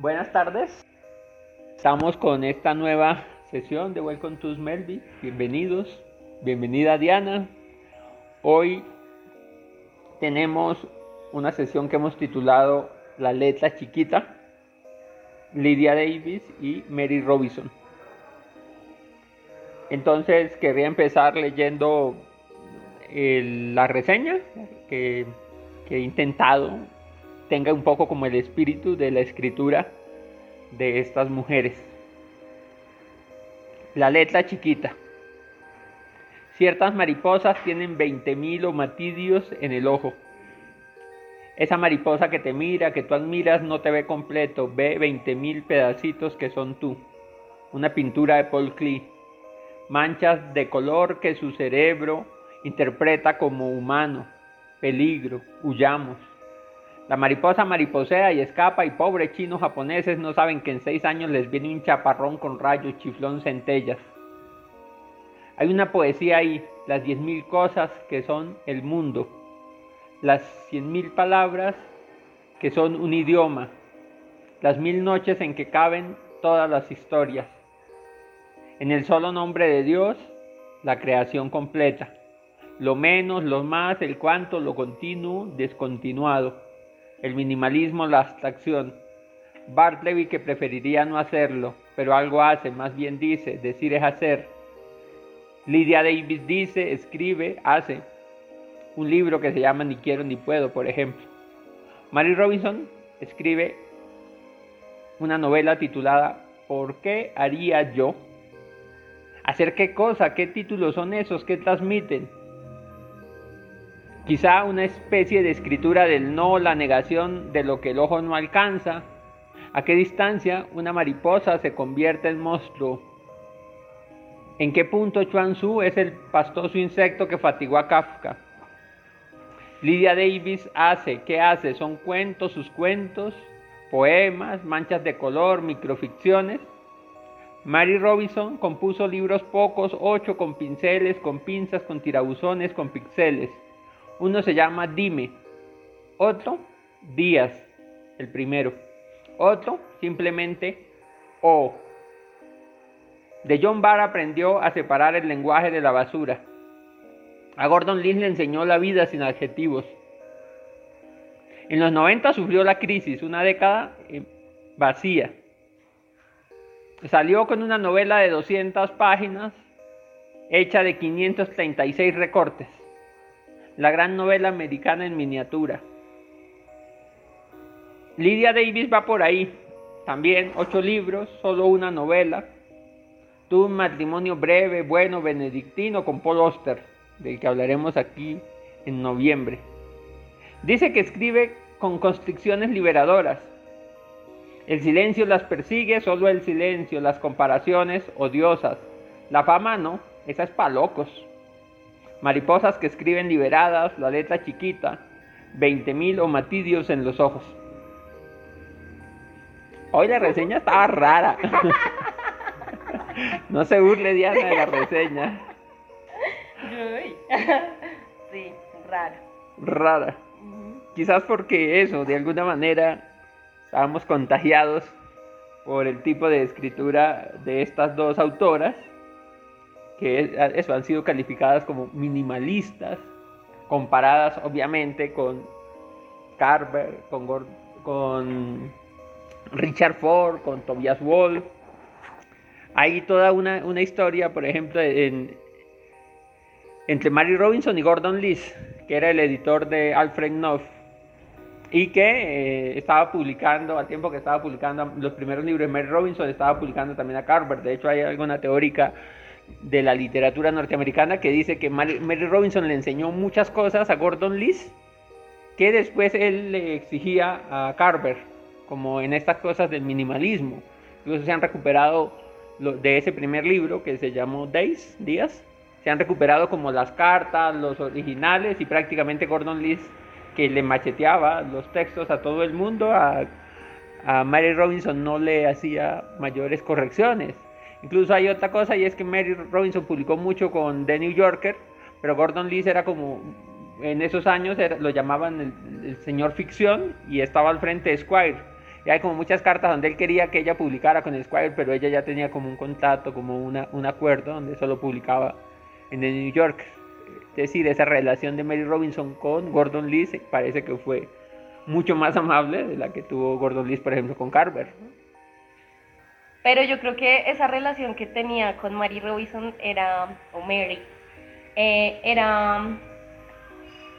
Buenas tardes. Estamos con esta nueva sesión de Welcome to Melby. Bienvenidos. Bienvenida Diana. Hoy tenemos una sesión que hemos titulado La letra chiquita. Lydia Davis y Mary Robinson. Entonces querría empezar leyendo la reseña que, que he intentado tenga un poco como el espíritu de la escritura de estas mujeres. La letra chiquita. Ciertas mariposas tienen 20.000 omatidios en el ojo. Esa mariposa que te mira, que tú admiras, no te ve completo, ve 20.000 pedacitos que son tú. Una pintura de Paul Klee. Manchas de color que su cerebro interpreta como humano. Peligro, huyamos. La mariposa mariposea y escapa y pobres chinos japoneses no saben que en seis años les viene un chaparrón con rayos, chiflón, centellas. Hay una poesía ahí, las diez mil cosas que son el mundo, las cien mil palabras que son un idioma, las mil noches en que caben todas las historias. En el solo nombre de Dios, la creación completa. Lo menos, lo más, el cuanto, lo continuo, descontinuado el minimalismo, la abstracción. Bartleby que preferiría no hacerlo, pero algo hace, más bien dice, decir es hacer. Lydia Davis dice, escribe, hace. Un libro que se llama Ni quiero ni puedo, por ejemplo. Mary Robinson escribe una novela titulada ¿Por qué haría yo? ¿Hacer qué cosa? ¿Qué títulos son esos? ¿Qué transmiten? Quizá una especie de escritura del no, la negación de lo que el ojo no alcanza. ¿A qué distancia una mariposa se convierte en monstruo? ¿En qué punto Chuan Tzu es el pastoso insecto que fatigó a Kafka? Lydia Davis hace, ¿qué hace? Son cuentos, sus cuentos, poemas, manchas de color, microficciones. Mary Robinson compuso libros pocos, ocho con pinceles, con pinzas, con tirabuzones, con pixeles. Uno se llama Dime, otro Díaz, el primero. Otro simplemente O. De John Barr aprendió a separar el lenguaje de la basura. A Gordon Lynn le enseñó la vida sin adjetivos. En los 90 sufrió la crisis, una década eh, vacía. Salió con una novela de 200 páginas hecha de 536 recortes la gran novela americana en miniatura. Lydia Davis va por ahí, también ocho libros, solo una novela. Tuvo un matrimonio breve, bueno, benedictino con Paul Oster, del que hablaremos aquí en noviembre. Dice que escribe con constricciones liberadoras. El silencio las persigue, solo el silencio, las comparaciones odiosas. La fama no, esa es para locos. Mariposas que escriben liberadas, la letra chiquita, 20.000 omatidios en los ojos. Hoy la reseña estaba rara. no se burle Diana de la reseña. Sí, rara. Rara. Quizás porque eso, de alguna manera, estábamos contagiados por el tipo de escritura de estas dos autoras que eso, han sido calificadas como minimalistas, comparadas obviamente con Carver, con, Richard Ford, con Tobias Wolff. Hay toda una, historia, por ejemplo, en, entre Mary Robinson y Gordon Lees, que era el editor de Alfred Knopf, y que eh, estaba publicando, al tiempo que estaba publicando los primeros libros de Mary Robinson, estaba publicando también a Carver. De hecho, hay alguna teórica de la literatura norteamericana que dice que Mary Robinson le enseñó muchas cosas a Gordon Lees que después él le exigía a Carver, como en estas cosas del minimalismo. Incluso se han recuperado de ese primer libro que se llamó Days, Días, se han recuperado como las cartas, los originales y prácticamente Gordon Lees que le macheteaba los textos a todo el mundo, a, a Mary Robinson no le hacía mayores correcciones. Incluso hay otra cosa y es que Mary Robinson publicó mucho con The New Yorker, pero Gordon Lees era como, en esos años lo llamaban el, señor ficción y estaba al frente de Squire. Y hay como muchas cartas donde él quería que ella publicara con Squire, pero ella ya tenía como un contrato, como una, un acuerdo donde solo publicaba en el New York. Es decir, esa relación de Mary Robinson con Gordon Lee parece que fue mucho más amable de la que tuvo Gordon Lee, por ejemplo, con Carver. Pero yo creo que esa relación que tenía con Mary Robinson era, o Mary, eh, era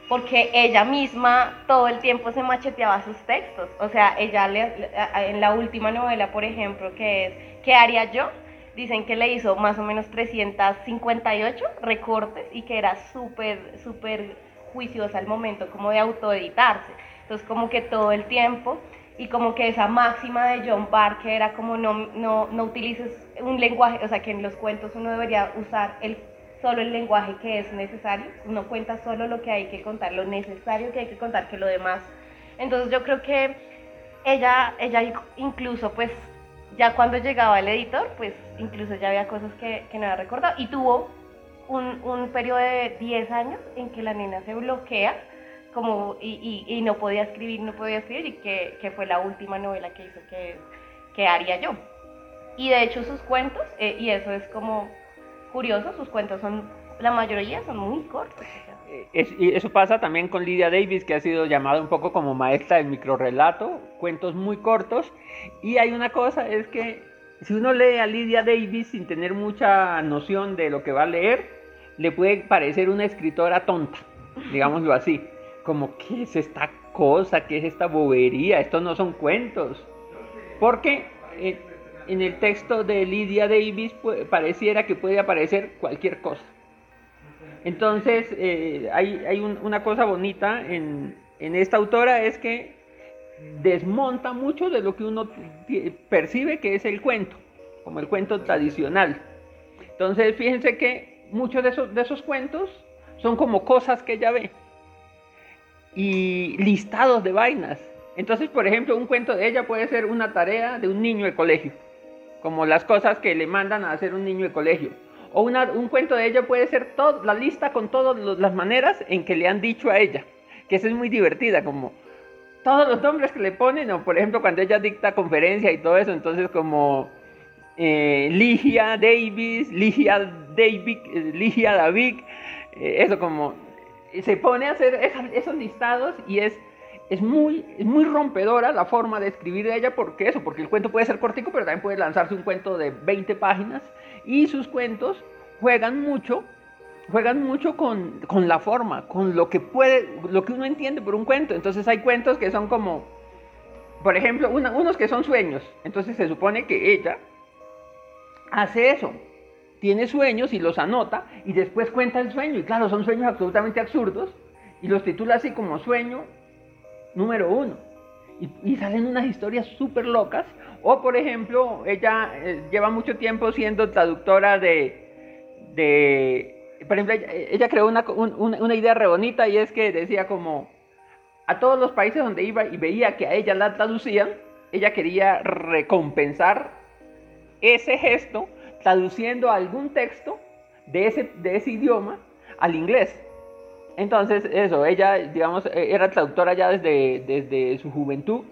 porque ella misma todo el tiempo se macheteaba sus textos. O sea, ella le, en la última novela, por ejemplo, que es ¿Qué haría yo? Dicen que le hizo más o menos 358 recortes y que era súper, súper juiciosa al momento como de autoeditarse. Entonces como que todo el tiempo y como que esa máxima de John Barker era como no, no, no utilices un lenguaje, o sea que en los cuentos uno debería usar el, solo el lenguaje que es necesario, uno cuenta solo lo que hay que contar, lo necesario que hay que contar, que lo demás. Entonces yo creo que ella, ella incluso pues ya cuando llegaba el editor, pues incluso ya había cosas que, que no había recordado y tuvo un, un periodo de 10 años en que la nena se bloquea como y, y, no podía escribir, no podía escribir y que, que, fue la última novela que hizo que, que haría yo. Y de hecho sus cuentos, eh, y eso es como curioso, sus cuentos son, la mayoría son muy cortos. Eh, y eso pasa también con Lydia Davis, que ha sido llamada un poco como maestra del microrelato, cuentos muy cortos. Y hay una cosa, es que si uno lee a Lydia Davis sin tener mucha noción de lo que va a leer, le puede parecer una escritora tonta, digámoslo así como, ¿qué es esta cosa? ¿Qué es esta bobería? Estos no son cuentos. Porque eh, en el texto de Lydia Davis pareciera que puede aparecer cualquier cosa. Entonces, eh, hay, una cosa bonita en, en esta autora, es que desmonta mucho de lo que uno percibe que es el cuento, como el cuento tradicional. Entonces, fíjense que muchos de esos, de esos cuentos son como cosas que ella ve y listados de vainas. Entonces, por ejemplo, un cuento de ella puede ser una tarea de un niño de colegio, como las cosas que le mandan a hacer un niño de colegio. O un cuento de ella puede ser todo, la lista con todas las maneras en que le han dicho a ella, que esa es muy divertida, como todos los nombres que le ponen, o por ejemplo cuando ella dicta conferencia y todo eso, entonces como eh, Ligia Davis, Ligia David, eh, Ligia David, eh, eso como se pone a hacer esos listados y es, es, muy, muy rompedora la forma de escribir de ella, porque eso, porque el cuento puede ser cortico, pero también puede lanzarse un cuento de 20 páginas y sus cuentos juegan mucho, juegan mucho con, la forma, con lo que puede, lo que uno entiende por un cuento. Entonces hay cuentos que son como, por ejemplo, unos que son sueños. Entonces se supone que ella hace eso, tiene sueños y los anota y después cuenta el sueño. Y claro, son sueños absolutamente absurdos y los titula así como sueño número uno. Y, salen unas historias súper locas. O por ejemplo, ella eh, lleva mucho tiempo siendo traductora de... de por ejemplo, ella, creó una, una idea re bonita y es que decía como a todos los países donde iba y veía que a ella la traducían, ella quería recompensar ese gesto traduciendo algún texto de ese, de ese idioma al inglés. Entonces, eso, ella, digamos, e, era traductora ya desde, desde su juventud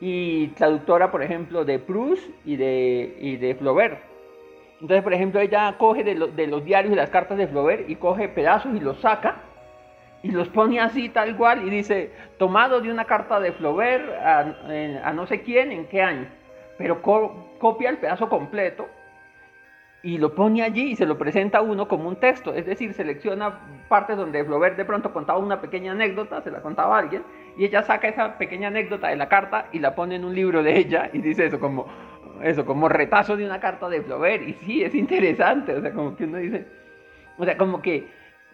y traductora, por ejemplo, de Proust y de, y de Flaubert. Entonces, por ejemplo, ella coge de, de, los diarios y las cartas de Flaubert y coge pedazos y los saca y los pone así tal cual y dice, tomado de una carta de Flaubert a, a no sé quién, en qué año. Pero copia el pedazo completo y lo pone allí y se lo presenta a uno como un texto, es decir, selecciona partes donde Flaubert de pronto contaba una pequeña anécdota, se la contaba a alguien, y ella saca esa pequeña anécdota de la carta y la pone en un libro de ella y dice eso como, eso como retazo de una carta de Flaubert, y sí, es interesante, o sea, como que uno dice, o sea, como que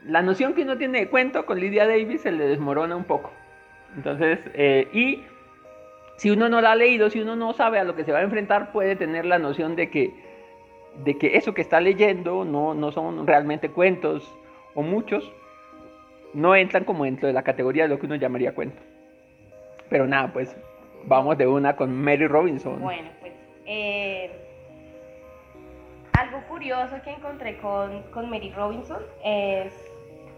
la noción que uno tiene de cuento con Lydia Davis se le desmorona un poco. Entonces, eh, y si uno no la ha leído, si uno no sabe a lo que se va a enfrentar, puede tener la noción de que de que eso que está leyendo no, no son realmente cuentos o muchos, no entran como dentro de la categoría de lo que uno llamaría cuento. Pero nada, pues vamos de una con Mary Robinson. Bueno, pues eh, algo curioso que encontré con, con Mary Robinson es,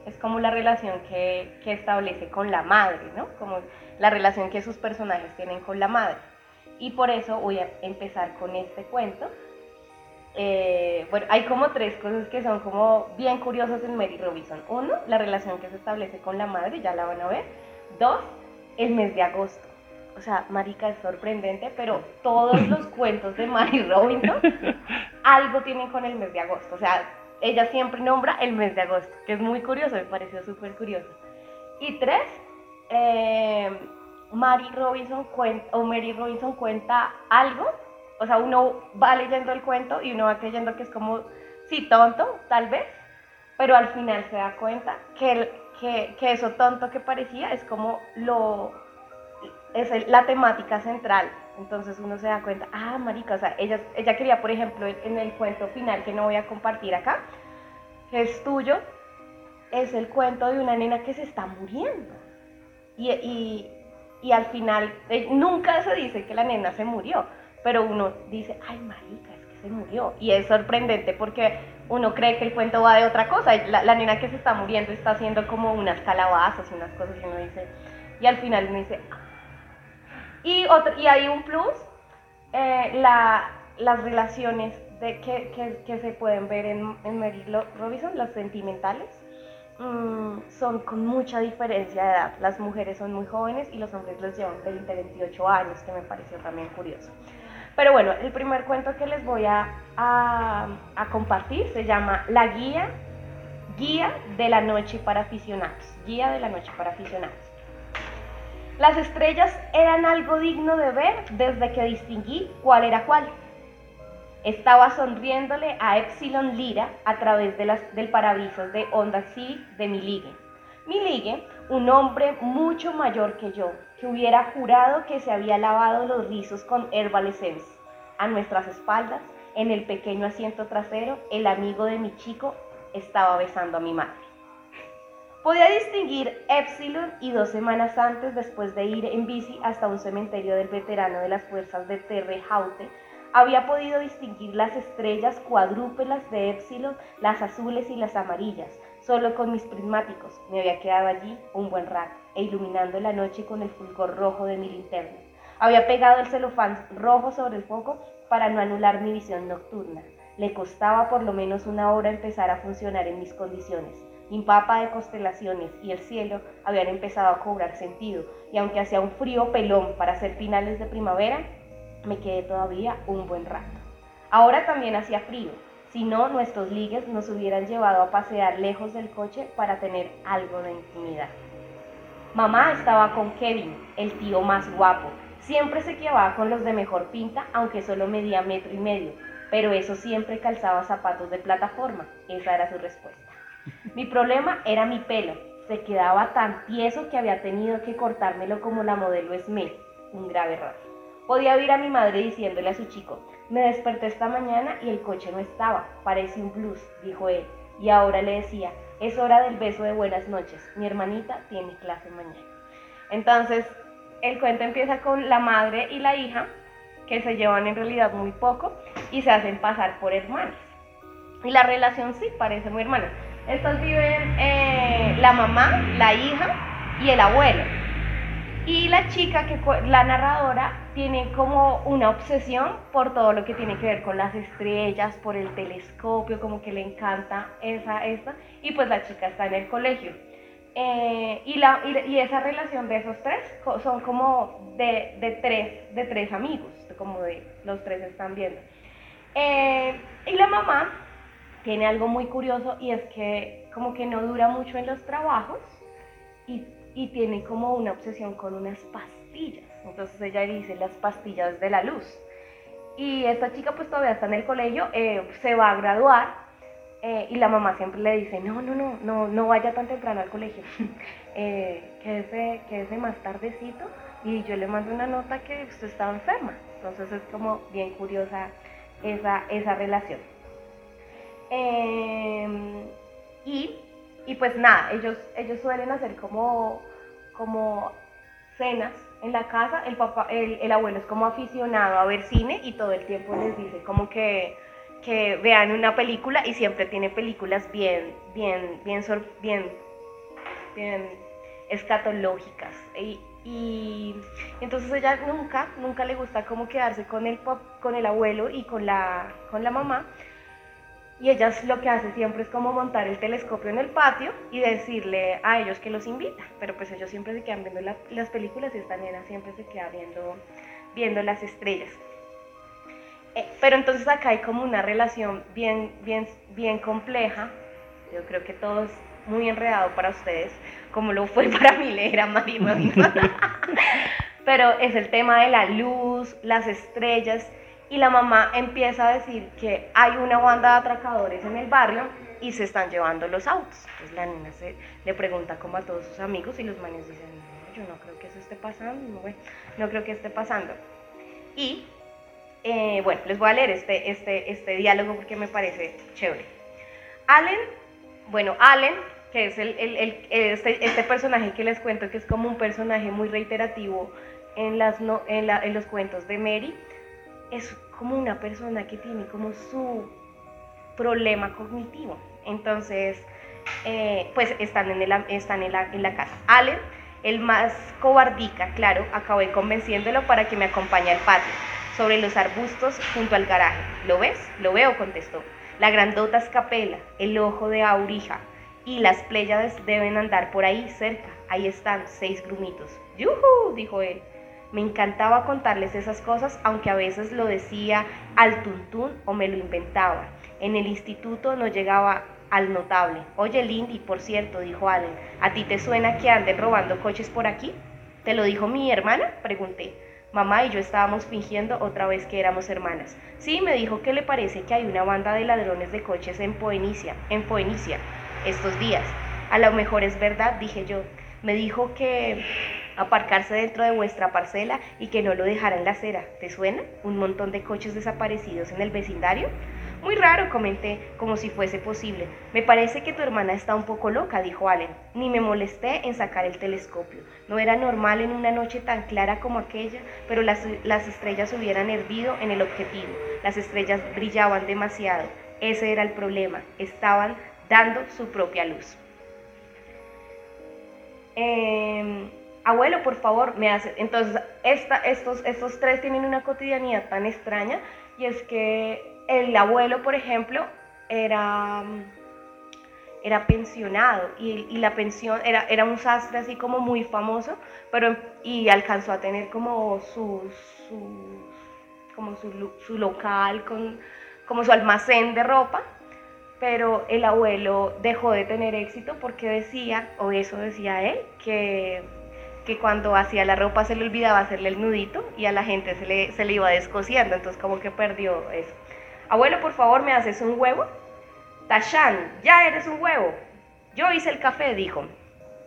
es, como la relación que, que establece con la madre, ¿no? Como la relación que sus personajes tienen con la madre. Y por eso voy a empezar con este cuento. Eh, bueno, hay como tres cosas que son como bien curiosas en Mary Robinson. Uno, la relación que se establece con la madre, ya la van a ver. Dos, el mes de agosto. O sea, marica, es sorprendente, pero todos los cuentos de Mary Robinson algo tienen con el mes de agosto. O sea, ella siempre nombra el mes de agosto, que es muy curioso, me pareció súper curioso. Y tres, eh, Mary Robinson cuenta, o Mary Robinson cuenta algo, o sea, uno va leyendo el cuento y uno va creyendo que es como, sí, tonto, tal vez, pero al final se da cuenta que, que, eso tonto que parecía es como lo, es la temática central. Entonces uno se da cuenta, ah, marica, o sea, ella, ella quería, por ejemplo, en el cuento final que no voy a compartir acá, que es tuyo, es el cuento de una nena que se está muriendo. Y, y, al final, eh, nunca se dice que la nena se murió, pero uno dice, ay, marica, es que se murió. Y es sorprendente porque uno cree que el cuento va de otra cosa. La, la nena que se está muriendo está haciendo como unas calabazas y unas cosas y uno dice, y al final uno dice, y, otro, y hay un plus, eh, la, las relaciones de, que, que, se pueden ver en, en Mary Robinson, las sentimentales, mmm, son con mucha diferencia de edad. Las mujeres son muy jóvenes y los hombres les llevan 20, 28 años, que me pareció también curioso. Pero bueno, el primer cuento que les voy a, compartir se llama La Guía, Guía de la Noche para Aficionados. Guía de la Noche para Aficionados. Las estrellas eran algo digno de ver desde que distinguí cuál era cuál. Estaba sonriéndole a Epsilon Lira a través de las, del parabrisas de Honda Civic de mi ligue. Mi ligue, un hombre mucho mayor que yo, que hubiera jurado que se había lavado los rizos con Herbal Essence. A nuestras espaldas, en el pequeño asiento trasero, el amigo de mi chico estaba besando a mi madre. Podía distinguir Epsilon y dos semanas antes, después de ir en bici hasta un cementerio del veterano de las fuerzas de Terre Haute, había podido distinguir las estrellas cuadrúpelas de Epsilon, las azules y las amarillas. Solo con mis prismáticos me había quedado allí un buen rato e iluminando la noche con el fulgor rojo de mi linterna. Había pegado el celofán rojo sobre el foco para no anular mi visión nocturna. Le costaba por lo menos una hora empezar a funcionar en mis condiciones impapa de constelaciones y el cielo habían empezado a cobrar sentido, y aunque hacía un frío pelón para ser finales de primavera, me quedé todavía un buen rato. Ahora también hacía frío, si no nuestros ligues nos hubieran llevado a pasear lejos del coche para tener algo de intimidad. Mamá estaba con Kevin, el tío más guapo. Siempre se quedaba con los de mejor pinta, aunque solo medía metro y medio, pero eso siempre calzaba zapatos de plataforma. Esa era su respuesta. Mi problema era mi pelo. Se quedaba tan tieso que había tenido que cortármelo como la modelo Esme. Un grave error. Podía oír a mi madre diciéndole a su chico, me desperté esta mañana y el coche no estaba, parece un blues, dijo él. Y ahora le decía, es hora del beso de buenas noches, mi hermanita tiene clase mañana. Entonces, el cuento empieza con la madre y la hija, que se llevan en realidad muy poco y se hacen pasar por hermanas. Y la relación sí parece muy hermana. Estos viven eh, la mamá, la hija y el abuelo. Y la chica, que la narradora, tiene como una obsesión por todo lo que tiene que ver con las estrellas, por el telescopio, como que le encanta esa, esta. Y pues la chica está en el colegio. Eh, y, la, y, esa relación de esos tres son como de, de, tres, de tres amigos, como de los tres están viendo. Eh, y la mamá tiene algo muy curioso y es que como que no dura mucho en los trabajos y, y tiene como una obsesión con unas pastillas. Entonces ella dice las pastillas de la luz. Y esta chica pues todavía está en el colegio, eh, se va a graduar eh, y la mamá siempre le dice, no, no, no, no, no vaya tan temprano al colegio, eh, quédese, quédese más tardecito y yo le mando una nota que usted estaba enferma. Entonces es como bien curiosa esa, esa relación. Em, y, y, pues nada, ellos, ellos suelen hacer como, como cenas en la casa. El, papá, el, el, abuelo es como aficionado a ver cine y todo el tiempo les dice como que, que vean una película y siempre tiene películas bien, bien, bien, bien, escatológicas. Y, y entonces ella nunca, nunca le gusta como quedarse con el, con el abuelo y con la, con la mamá. Y ella lo que hace siempre es como montar el telescopio en el patio y decirle a ellos que los invita. Pero pues ellos siempre se quedan viendo las películas y esta nena siempre se queda viendo, viendo las estrellas. Eh, pero entonces acá hay como una relación bien, bien, bien compleja. Yo creo que todo es muy enredado para ustedes, como lo fue para mí leer a María Pero es el tema de la luz, las estrellas, y la mamá empieza a decir que hay una banda de atracadores en el barrio y se están llevando los autos. Entonces la niña se, le pregunta como a todos sus amigos y los manes dicen, no, yo no creo que eso esté pasando, no, creo que esté pasando. Y eh, bueno, les voy a leer este, este, este diálogo porque me parece chévere. Allen, bueno, Allen que es el, el, este, este, personaje que les cuento, que es como un personaje muy reiterativo en, las no, en, la, en los cuentos de Mary, es como una persona que tiene como su problema cognitivo. Entonces, eh, pues están, en, el, están en, la, en la casa. Allen, el más cobardica, claro, acabé convenciéndolo para que me acompañe al patio, sobre los arbustos junto al garaje. ¿Lo ves? Lo veo, contestó. La grandota escapela, el ojo de Aurija, y las Pléyades deben andar por ahí cerca. Ahí están, seis grumitos. ¡Yuhu! dijo él. Me encantaba contarles esas cosas, aunque a veces lo decía al tuntún o me lo inventaba. En el instituto no llegaba al notable. Oye, Lindy, por cierto, dijo Allen, ¿a ti te suena que anden robando coches por aquí? ¿Te lo dijo mi hermana? Pregunté. Mamá y yo estábamos fingiendo otra vez que éramos hermanas. Sí, me dijo que le parece que hay una banda de ladrones de coches en Poenicia, en Poenicia estos días. A lo mejor es verdad, dije yo. Me dijo que aparcarse dentro de vuestra parcela y que no lo dejara en la acera. ¿Te suena? Un montón de coches desaparecidos en el vecindario. Muy raro, comenté, como si fuese posible. Me parece que tu hermana está un poco loca, dijo Allen. Ni me molesté en sacar el telescopio. No era normal en una noche tan clara como aquella, pero las, las estrellas hubieran hervido en el objetivo. Las estrellas brillaban demasiado. Ese era el problema. Estaban dando su propia luz. Em, abuelo, por favor, me hace. Entonces, esta, estos, estos tres tienen una cotidianidad tan extraña y es que el abuelo, por ejemplo, era, era pensionado y, la pensión era, era un sastre así como muy famoso, pero y alcanzó a tener como su, como su, su local, con, como su almacén de ropa pero el abuelo dejó de tener éxito porque decía, o eso decía él, que, que cuando hacía la ropa se le olvidaba hacerle el nudito y a la gente se le, se le iba descosiendo, entonces como que perdió eso. Abuelo, por favor, ¿me haces un huevo? Tashan, ya eres un huevo. Yo hice el café, dijo.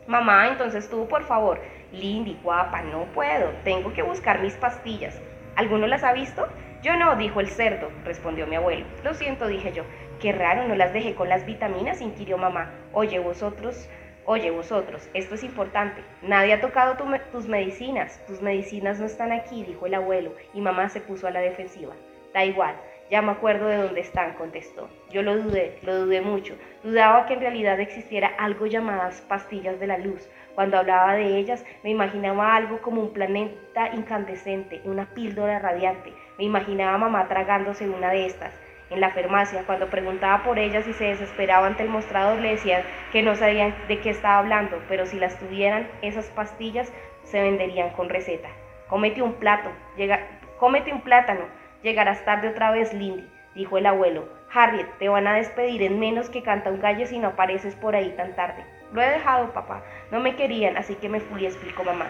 Mamá, entonces tú, por favor. Lindy, guapa, no puedo. Tengo que buscar mis pastillas. ¿Alguno las ha visto? Yo no, dijo el cerdo, respondió mi abuelo. Lo siento, dije yo. Qué raro, no las dejé con las vitaminas, inquirió mamá. Oye, vosotros, oye, vosotros, esto es importante. Nadie ha tocado tus medicinas. Tus medicinas no están aquí, dijo el abuelo, y mamá se puso a la defensiva. Da igual, ya me acuerdo de dónde están, contestó. Yo lo dudé, lo dudé mucho. Dudaba que en realidad existiera algo llamadas pastillas de la luz. Cuando hablaba de ellas, me imaginaba algo como un planeta incandescente, una píldora radiante. Me imaginaba mamá tragándose una de estas en la farmacia. Cuando preguntaba por ellas y se desesperaba ante el mostrador, le decían que no sabían de qué estaba hablando, pero si las tuvieran, esas pastillas se venderían con receta. Cómete un plato, llega, cómete un plátano, llegarás tarde otra vez, Lindy, dijo el abuelo. Harriet, te van a despedir en menos que canta un gallo si no apareces por ahí tan tarde. Lo he dejado, papá. No me querían, así que me fui, explicó mamá.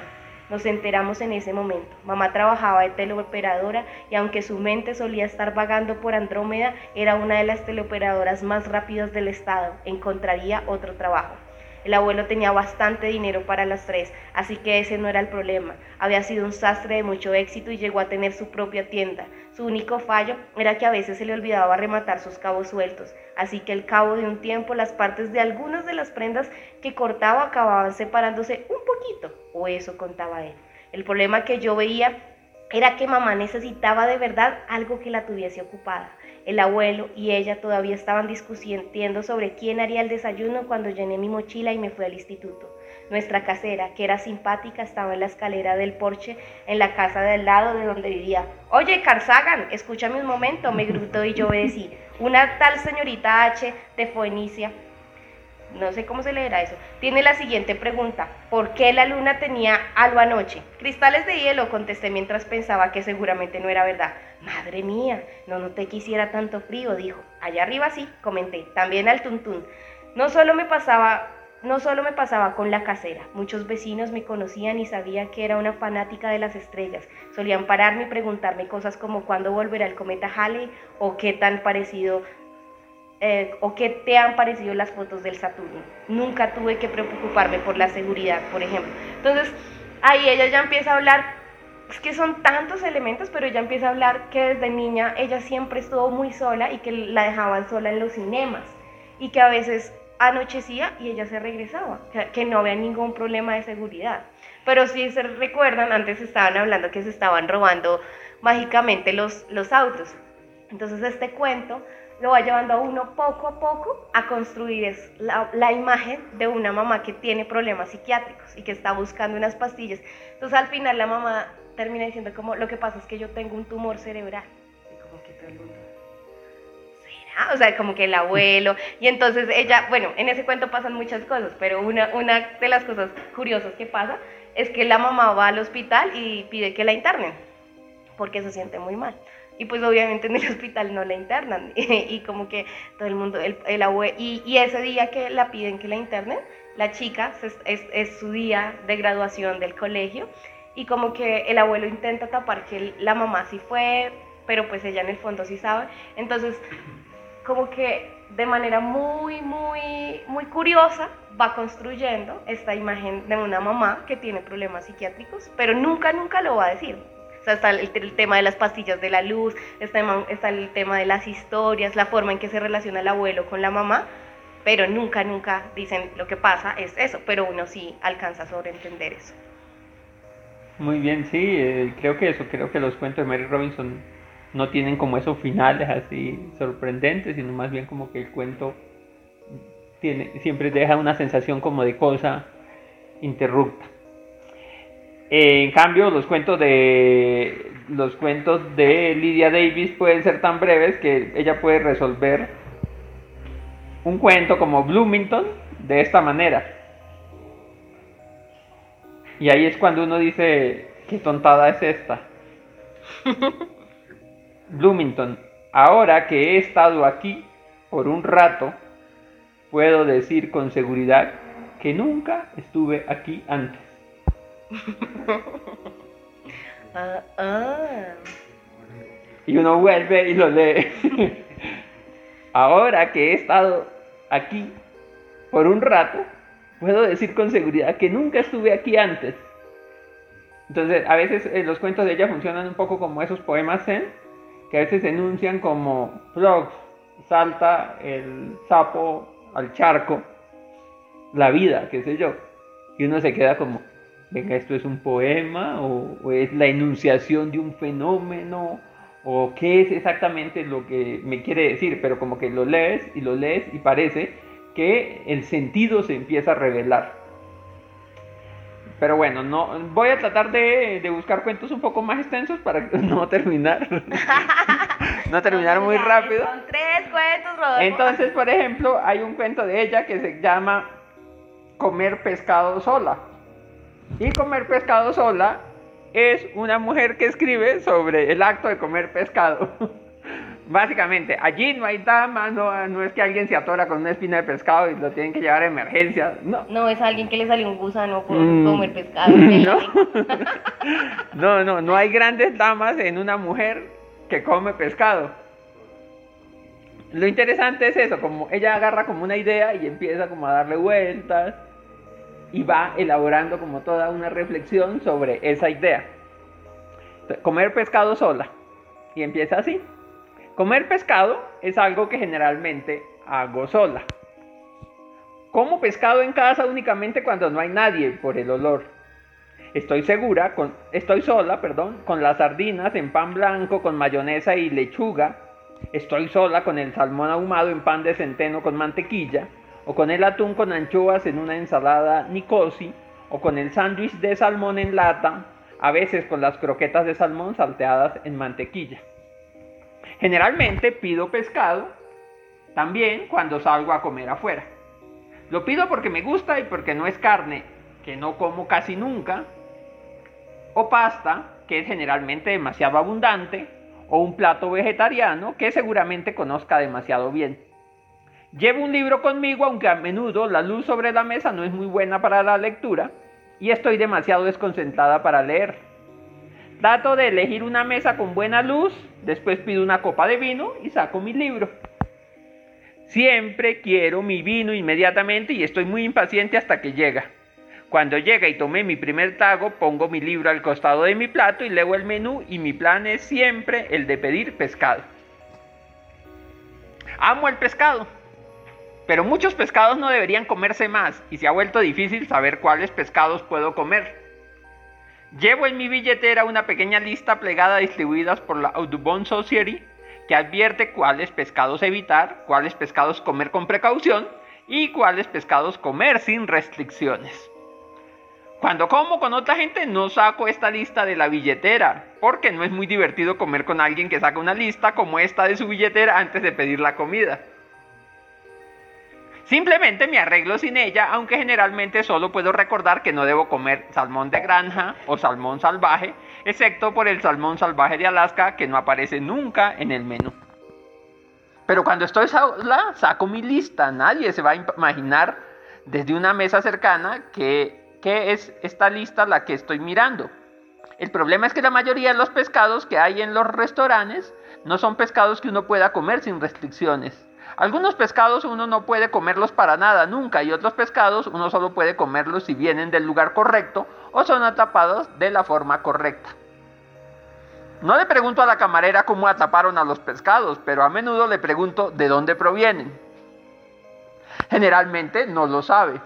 Nos enteramos en ese momento. Mamá trabajaba de teleoperadora y aunque su mente solía estar vagando por Andrómeda, era una de las teleoperadoras más rápidas del estado. Encontraría otro trabajo. El abuelo tenía bastante dinero para las tres, así que ese no era el problema. Había sido un sastre de mucho éxito y llegó a tener su propia tienda. Su único fallo era que a veces se le olvidaba rematar sus cabos sueltos, así que al cabo de un tiempo las partes de algunas de las prendas que cortaba acababan separándose un poquito, o eso contaba él. El problema que yo veía era que mamá necesitaba de verdad algo que la tuviese ocupada. El abuelo y ella todavía estaban discutiendo sobre quién haría el desayuno cuando llené mi mochila y me fui al instituto. Nuestra casera, que era simpática, estaba en la escalera del porche en la casa del lado de donde vivía. Oye, Carzagan, escúchame un momento, me gritó y yo obedecí. Una tal señorita H de Foenicia no sé cómo se leerá eso, tiene la siguiente pregunta. ¿Por qué la luna tenía algo anoche? Cristales de hielo, contesté mientras pensaba que seguramente no era verdad. Madre mía, no noté que hiciera tanto frío, dijo. Allá arriba sí, comenté, también al tuntún. No solo me pasaba, no solo me pasaba con la casera, muchos vecinos me conocían y sabían que era una fanática de las estrellas. Solían pararme y preguntarme cosas como cuándo volverá el cometa Halley o qué tan parecido eh, o qué te han parecido las fotos del Saturno. Nunca tuve que preocuparme por la seguridad, por ejemplo. Entonces, ahí ella ya empieza a hablar, es que son tantos elementos, pero ella empieza a hablar que desde niña ella siempre estuvo muy sola y que la dejaban sola en los cinemas y que a veces anochecía y ella se regresaba, que no había ningún problema de seguridad. Pero si se recuerdan, antes estaban hablando que se estaban robando mágicamente los, los autos. Entonces este cuento lo va llevando a uno poco a poco a construir la, imagen de una mamá que tiene problemas psiquiátricos y que está buscando unas pastillas. Entonces al final la mamá termina diciendo como lo que pasa es que yo tengo un tumor cerebral. Y. O sea, como que el abuelo. Y entonces ella, bueno, en ese cuento pasan muchas cosas, pero una, una de las cosas curiosas que pasa es que la mamá va al hospital y pide que la internen porque se siente muy mal y pues obviamente en el hospital no la internan y como que todo el mundo, el, el abuelo, y, y, ese día que la piden que la internen, la chica es, es, su día de graduación del colegio y como que el abuelo intenta tapar que la mamá sí fue, pero pues ella en el fondo sí sabe, entonces como que de manera muy, muy, muy curiosa va construyendo esta imagen de una mamá que tiene problemas psiquiátricos, pero nunca, nunca lo va a decir. O sea, está el, tema de las pastillas de la luz, está, está el tema de las historias, la forma en que se relaciona el abuelo con la mamá, pero nunca, nunca dicen lo que pasa es eso, pero uno sí alcanza a sobreentender eso. Muy bien, sí, eh, creo que eso, creo que los cuentos de Mary Robinson no tienen como esos finales así sorprendentes, sino más bien como que el cuento siempre deja una sensación como de cosa interrupta en cambio, los cuentos de los cuentos de Lydia Davis pueden ser tan breves que ella puede resolver un cuento como Bloomington de esta manera. Y ahí es cuando uno dice, qué tontada es esta. Bloomington, ahora que he estado aquí por un rato, puedo decir con seguridad que nunca estuve aquí antes. Ah, ah. Y uno vuelve y lo lee. Ahora que he estado aquí por un rato, puedo decir con seguridad que nunca estuve aquí antes. Entonces, a veces eh, los cuentos de ella funcionan un poco como esos poemas zen, que a veces enuncian como Frogs, salta el sapo al charco, la vida, qué sé yo. Y uno se queda como, venga, esto es un poema o, es la enunciación de un fenómeno o qué es exactamente lo que me quiere decir, pero como que lo lees y lo lees y parece que el sentido se empieza a revelar. Pero bueno, no voy a tratar de, buscar cuentos un poco más extensos para no terminar. no terminar muy rápido. Son tres cuentos, Rodolfo. Entonces, por ejemplo, hay un cuento de ella que se llama Comer pescado sola. Y comer pescado sola es una mujer que escribe sobre el acto de comer pescado. Básicamente, allí no hay dama, no, no es que alguien se atora con una espina de pescado y lo tienen que llevar a emergencia, no. No es alguien que le salió un gusano por mm, comer pescado. No. no, no, hay grandes damas en una mujer que come pescado. Lo interesante es eso, como ella agarra como una idea y empieza como a darle vueltas y va elaborando como toda una reflexión sobre esa idea. Comer pescado sola. Y empieza así. Comer pescado es algo que generalmente hago sola. Como pescado en casa únicamente cuando no hay nadie por el olor. Estoy segura, con, estoy sola, perdón, con las sardinas en pan blanco con mayonesa y lechuga. Estoy sola con el salmón ahumado en pan de centeno con mantequilla o con el atún con anchoas en una ensalada nicosi, o con el sándwich de salmón en lata, a veces con las croquetas de salmón salteadas en mantequilla. Generalmente pido pescado también cuando salgo a comer afuera. Lo pido porque me gusta y porque no es carne, que no como casi nunca, o pasta, que es generalmente demasiado abundante, o un plato vegetariano que seguramente conozca demasiado bien. Llevo un libro conmigo, aunque a menudo la luz sobre la mesa no es muy buena para la lectura y estoy demasiado desconcentrada para leer. Trato de elegir una mesa con buena luz, después pido una copa de vino y saco mi libro. Siempre quiero mi vino inmediatamente y estoy muy impaciente hasta que llega. Cuando llega y tomé mi primer trago, pongo mi libro al costado de mi plato y leo el menú y mi plan es siempre el de pedir pescado. Amo el pescado, pero muchos pescados no deberían comerse más y se ha vuelto difícil saber cuáles pescados puedo comer. Llevo en mi billetera una pequeña lista plegada distribuidas por la Audubon Society que advierte cuáles pescados evitar, cuáles pescados comer con precaución y cuáles pescados comer sin restricciones. Cuando como con otra gente no saco esta lista de la billetera, porque no es muy divertido comer con alguien que saca una lista como esta de su billetera antes de pedir la comida. Simplemente me arreglo sin ella, aunque generalmente solo puedo recordar que no debo comer salmón de granja o salmón salvaje, excepto por el salmón salvaje de Alaska que no aparece nunca en el menú. Pero cuando estoy sola, saco mi lista. Nadie se va a imaginar desde una mesa cercana que ¿Qué es esta lista la que estoy mirando? El problema es que la mayoría de los pescados que hay en los restaurantes no son pescados que uno pueda comer sin restricciones. Algunos pescados uno no puede comerlos para nada, nunca, y otros pescados uno solo puede comerlos si vienen del lugar correcto o son atrapados de la forma correcta. No le pregunto a la camarera cómo atraparon a los pescados, pero a menudo le pregunto de dónde provienen. Generalmente no lo sabe.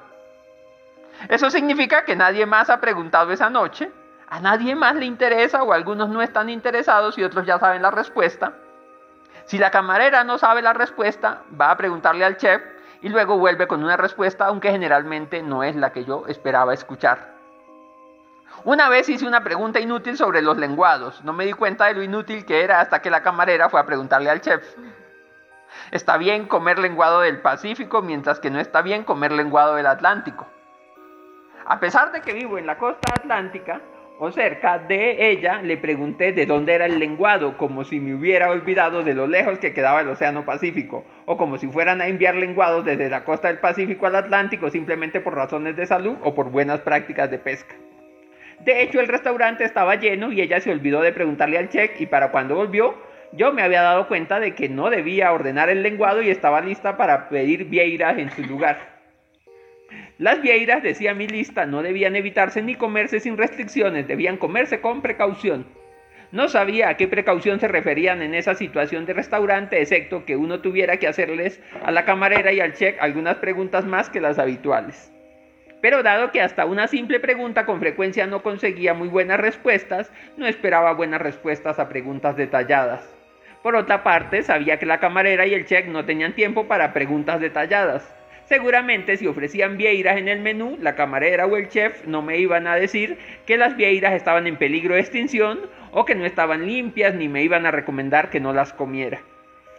Eso significa que nadie más ha preguntado esa noche, a nadie más le interesa o algunos no están interesados y otros ya saben la respuesta. Si la camarera no sabe la respuesta, va a preguntarle al chef y luego vuelve con una respuesta, aunque generalmente no es la que yo esperaba escuchar. Una vez hice una pregunta inútil sobre los lenguados. No me di cuenta de lo inútil que era hasta que la camarera fue a preguntarle al chef. Está bien comer lenguado del Pacífico, mientras que no está bien comer lenguado del Atlántico. A pesar de que vivo en la costa atlántica o cerca de ella, le pregunté de dónde era el lenguado, como si me hubiera olvidado de lo lejos que quedaba el Océano Pacífico, o como si fueran a enviar lenguados desde la costa del Pacífico al Atlántico simplemente por razones de salud o por buenas prácticas de pesca. De hecho, el restaurante estaba lleno y ella se olvidó de preguntarle al check y para cuando volvió, yo me había dado cuenta de que no debía ordenar el lenguado y estaba lista para pedir vieiras en su lugar. Las vieiras, decía mi lista, no debían evitarse ni comerse sin restricciones, debían comerse con precaución. No sabía a qué precaución se referían en esa situación de restaurante, excepto que uno tuviera que hacerles a la camarera y al chef algunas preguntas más que las habituales. Pero dado que hasta una simple pregunta con frecuencia no conseguía muy buenas respuestas, no esperaba buenas respuestas a preguntas detalladas. Por otra parte, sabía que la camarera y el chef no tenían tiempo para preguntas detalladas. Seguramente si ofrecían vieiras en el menú, la camarera o el chef no me iban a decir que las vieiras estaban en peligro de extinción o que no estaban limpias ni me iban a recomendar que no las comiera.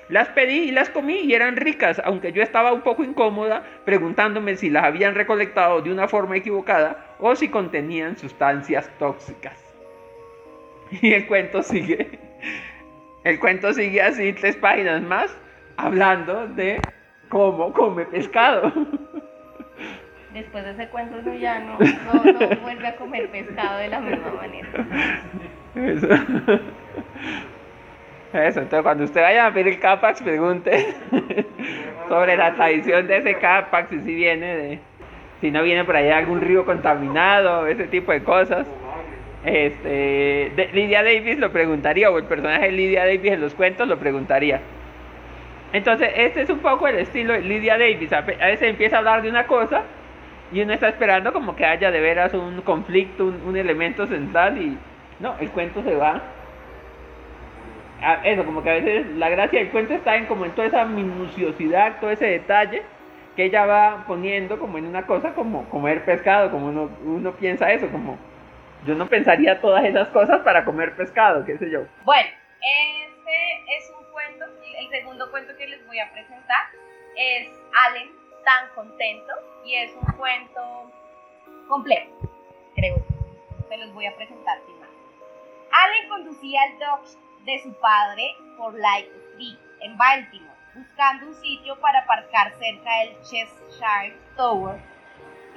Las pedí y las comí y eran ricas, aunque yo estaba un poco incómoda preguntándome si las habían recolectado de una forma equivocada o si contenían sustancias tóxicas. Y el cuento sigue. El cuento sigue así, tres páginas más, hablando de ¿Cómo come pescado? Después de ese cuento uno ya no, no, vuelve a comer pescado de la misma manera. Eso. Eso, entonces cuando usted vaya a pedir el Capax, pregunte sobre la tradición de ese Capax y si viene de, si no viene por allá algún río contaminado, ese tipo de cosas. Este, Lidia Davis lo preguntaría, o el personaje de Lidia Davis en los cuentos lo preguntaría. Entonces, este es un poco el estilo de Lydia Davis. A veces empieza a hablar de una cosa y uno está esperando como que haya de veras un conflicto, un, elemento central y no, el cuento se va. eso, como que a veces la gracia del cuento está en como en toda esa minuciosidad, todo ese detalle que ella va poniendo como en una cosa como comer pescado, como uno, uno piensa eso, como yo no pensaría todas esas cosas para comer pescado, qué sé yo. Bueno, este es un el segundo cuento que les voy a presentar es Allen tan contento y es un cuento completo, creo. Se los voy a presentar sin más. Allen conducía el Dodge de su padre por Light Street en Baltimore buscando un sitio para aparcar cerca del Cheshire Tower,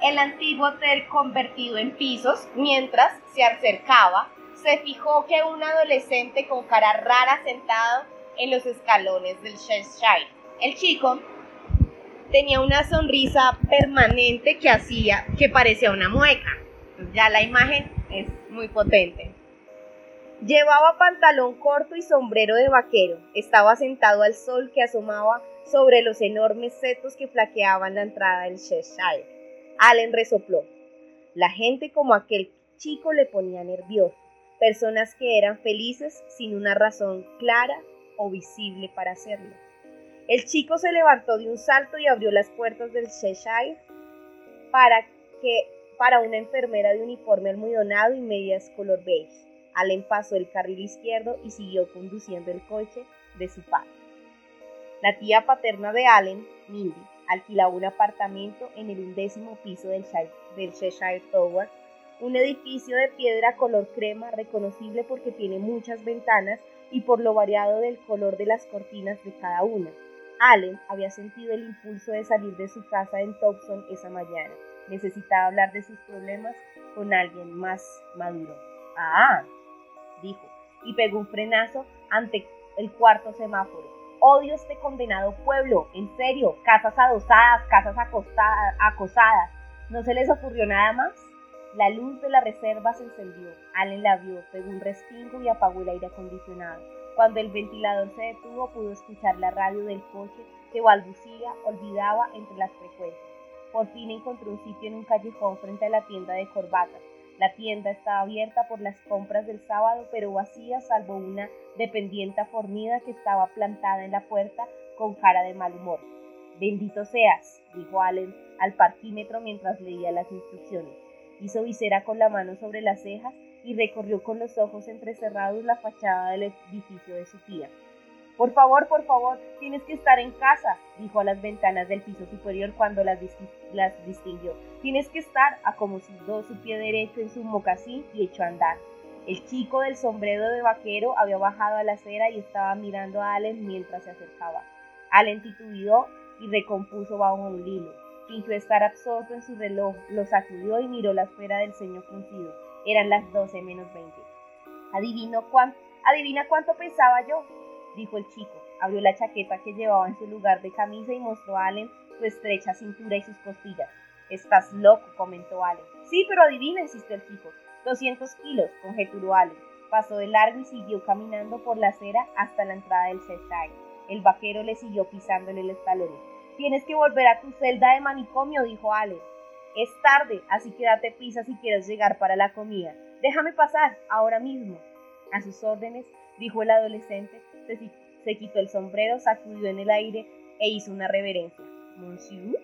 el antiguo hotel convertido en pisos, mientras se acercaba, se fijó que un adolescente con cara rara sentado en los escalones del Cheshire. El chico tenía una sonrisa permanente que hacía que parecía una mueca. ya la imagen es muy potente. Llevaba pantalón corto y sombrero de vaquero. Estaba sentado al sol que asomaba sobre los enormes setos que flaqueaban la entrada del Cheshire. Allen resopló. La gente como aquel chico le ponía nervioso. Personas que eran felices sin una razón clara visible para hacerlo. El chico se levantó de un salto y abrió las puertas del Cheshire para que para una enfermera de uniforme almudonado y medias color beige. Allen pasó el carril izquierdo y siguió conduciendo el coche de su padre. La tía paterna de Allen, Mindy, alquilaba un apartamento en el undécimo piso del, Cheshire Tower, un edificio de piedra color crema reconocible porque tiene muchas ventanas y por lo variado del color de las cortinas de cada una. Allen había sentido el impulso de salir de su casa en Thompson esa mañana. Necesitaba hablar de sus problemas con alguien más maduro. Ah, dijo, y pegó un frenazo ante el cuarto semáforo. Odio este condenado pueblo, en serio, casas adosadas, casas acosadas. ¿No se les ocurrió nada más? La luz de la reserva se encendió. Allen la vio, pegó un respingo y apagó el aire acondicionado. Cuando el ventilador se detuvo, pudo escuchar la radio del coche que balbucía, olvidaba entre las frecuencias. Por fin encontró un sitio en un callejón frente a la tienda de corbatas. La tienda estaba abierta por las compras del sábado, pero vacía salvo una dependienta fornida que estaba plantada en la puerta con cara de mal humor. Bendito seas, dijo Allen al parquímetro mientras leía las instrucciones. Hizo visera con la mano sobre las cejas y recorrió con los ojos entrecerrados la fachada del edificio de su tía. Por favor, por favor, tienes que estar en casa, dijo a las ventanas del piso superior cuando las, distinguió. Tienes que estar, acomodó su pie derecho en su mocasín y echó a andar. El chico del sombrero de vaquero había bajado a la acera y estaba mirando a Allen mientras se acercaba. Allen titubeó y recompuso bajo un hilo. Fingió estar absorto en su reloj, lo sacudió y miró la esfera del ceño fruncido. Eran las doce menos veinte. Adivino cuánto, adivina cuánto pensaba yo, dijo el chico. Abrió la chaqueta que llevaba en su lugar de camisa y mostró a Allen su estrecha cintura y sus costillas. Estás loco, comentó Allen. Sí, pero adivina, insistió el chico. 200 kilos, conjeturó Allen. Pasó de largo y siguió caminando por la acera hasta la entrada del Cheshire. El vaquero le siguió pisándole el escalón. Tienes que volver a tu celda de manicomio, dijo Allen. Es tarde, así que date pisa si quieres llegar para la comida. Déjame pasar, ahora mismo. A sus órdenes, dijo el adolescente, se, quitó el sombrero, sacudió en el aire e hizo una reverencia. Monsieur.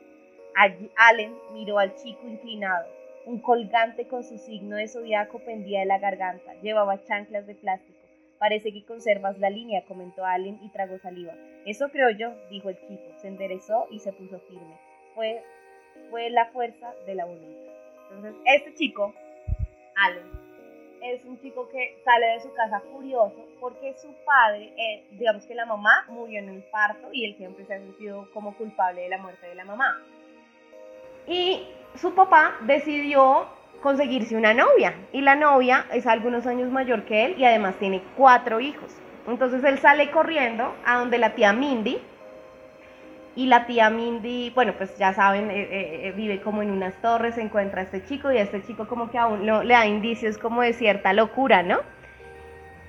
Allen miró al chico inclinado. Un colgante con su signo de zodiaco pendía de la garganta. Llevaba chanclas de plástico. Parece que conservas la línea, comentó Allen y tragó saliva. Eso creo yo, dijo el chico. Se enderezó y se puso firme. Fue, fue la fuerza de la voluntad. Entonces, este chico, Allen, es un chico que sale de su casa furioso porque su padre, eh, digamos que la mamá murió en el parto y él siempre se ha sentido como culpable de la muerte de la mamá. Y su papá decidió conseguirse una novia y la novia es algunos años mayor que él y además tiene cuatro hijos. Entonces él sale corriendo a donde la tía Mindy, y la tía Mindy, bueno, pues ya saben, eh, eh, eh, vive como en unas torres, se encuentra a este chico y a este chico como que aún no, le da indicios como de cierta locura, ¿no?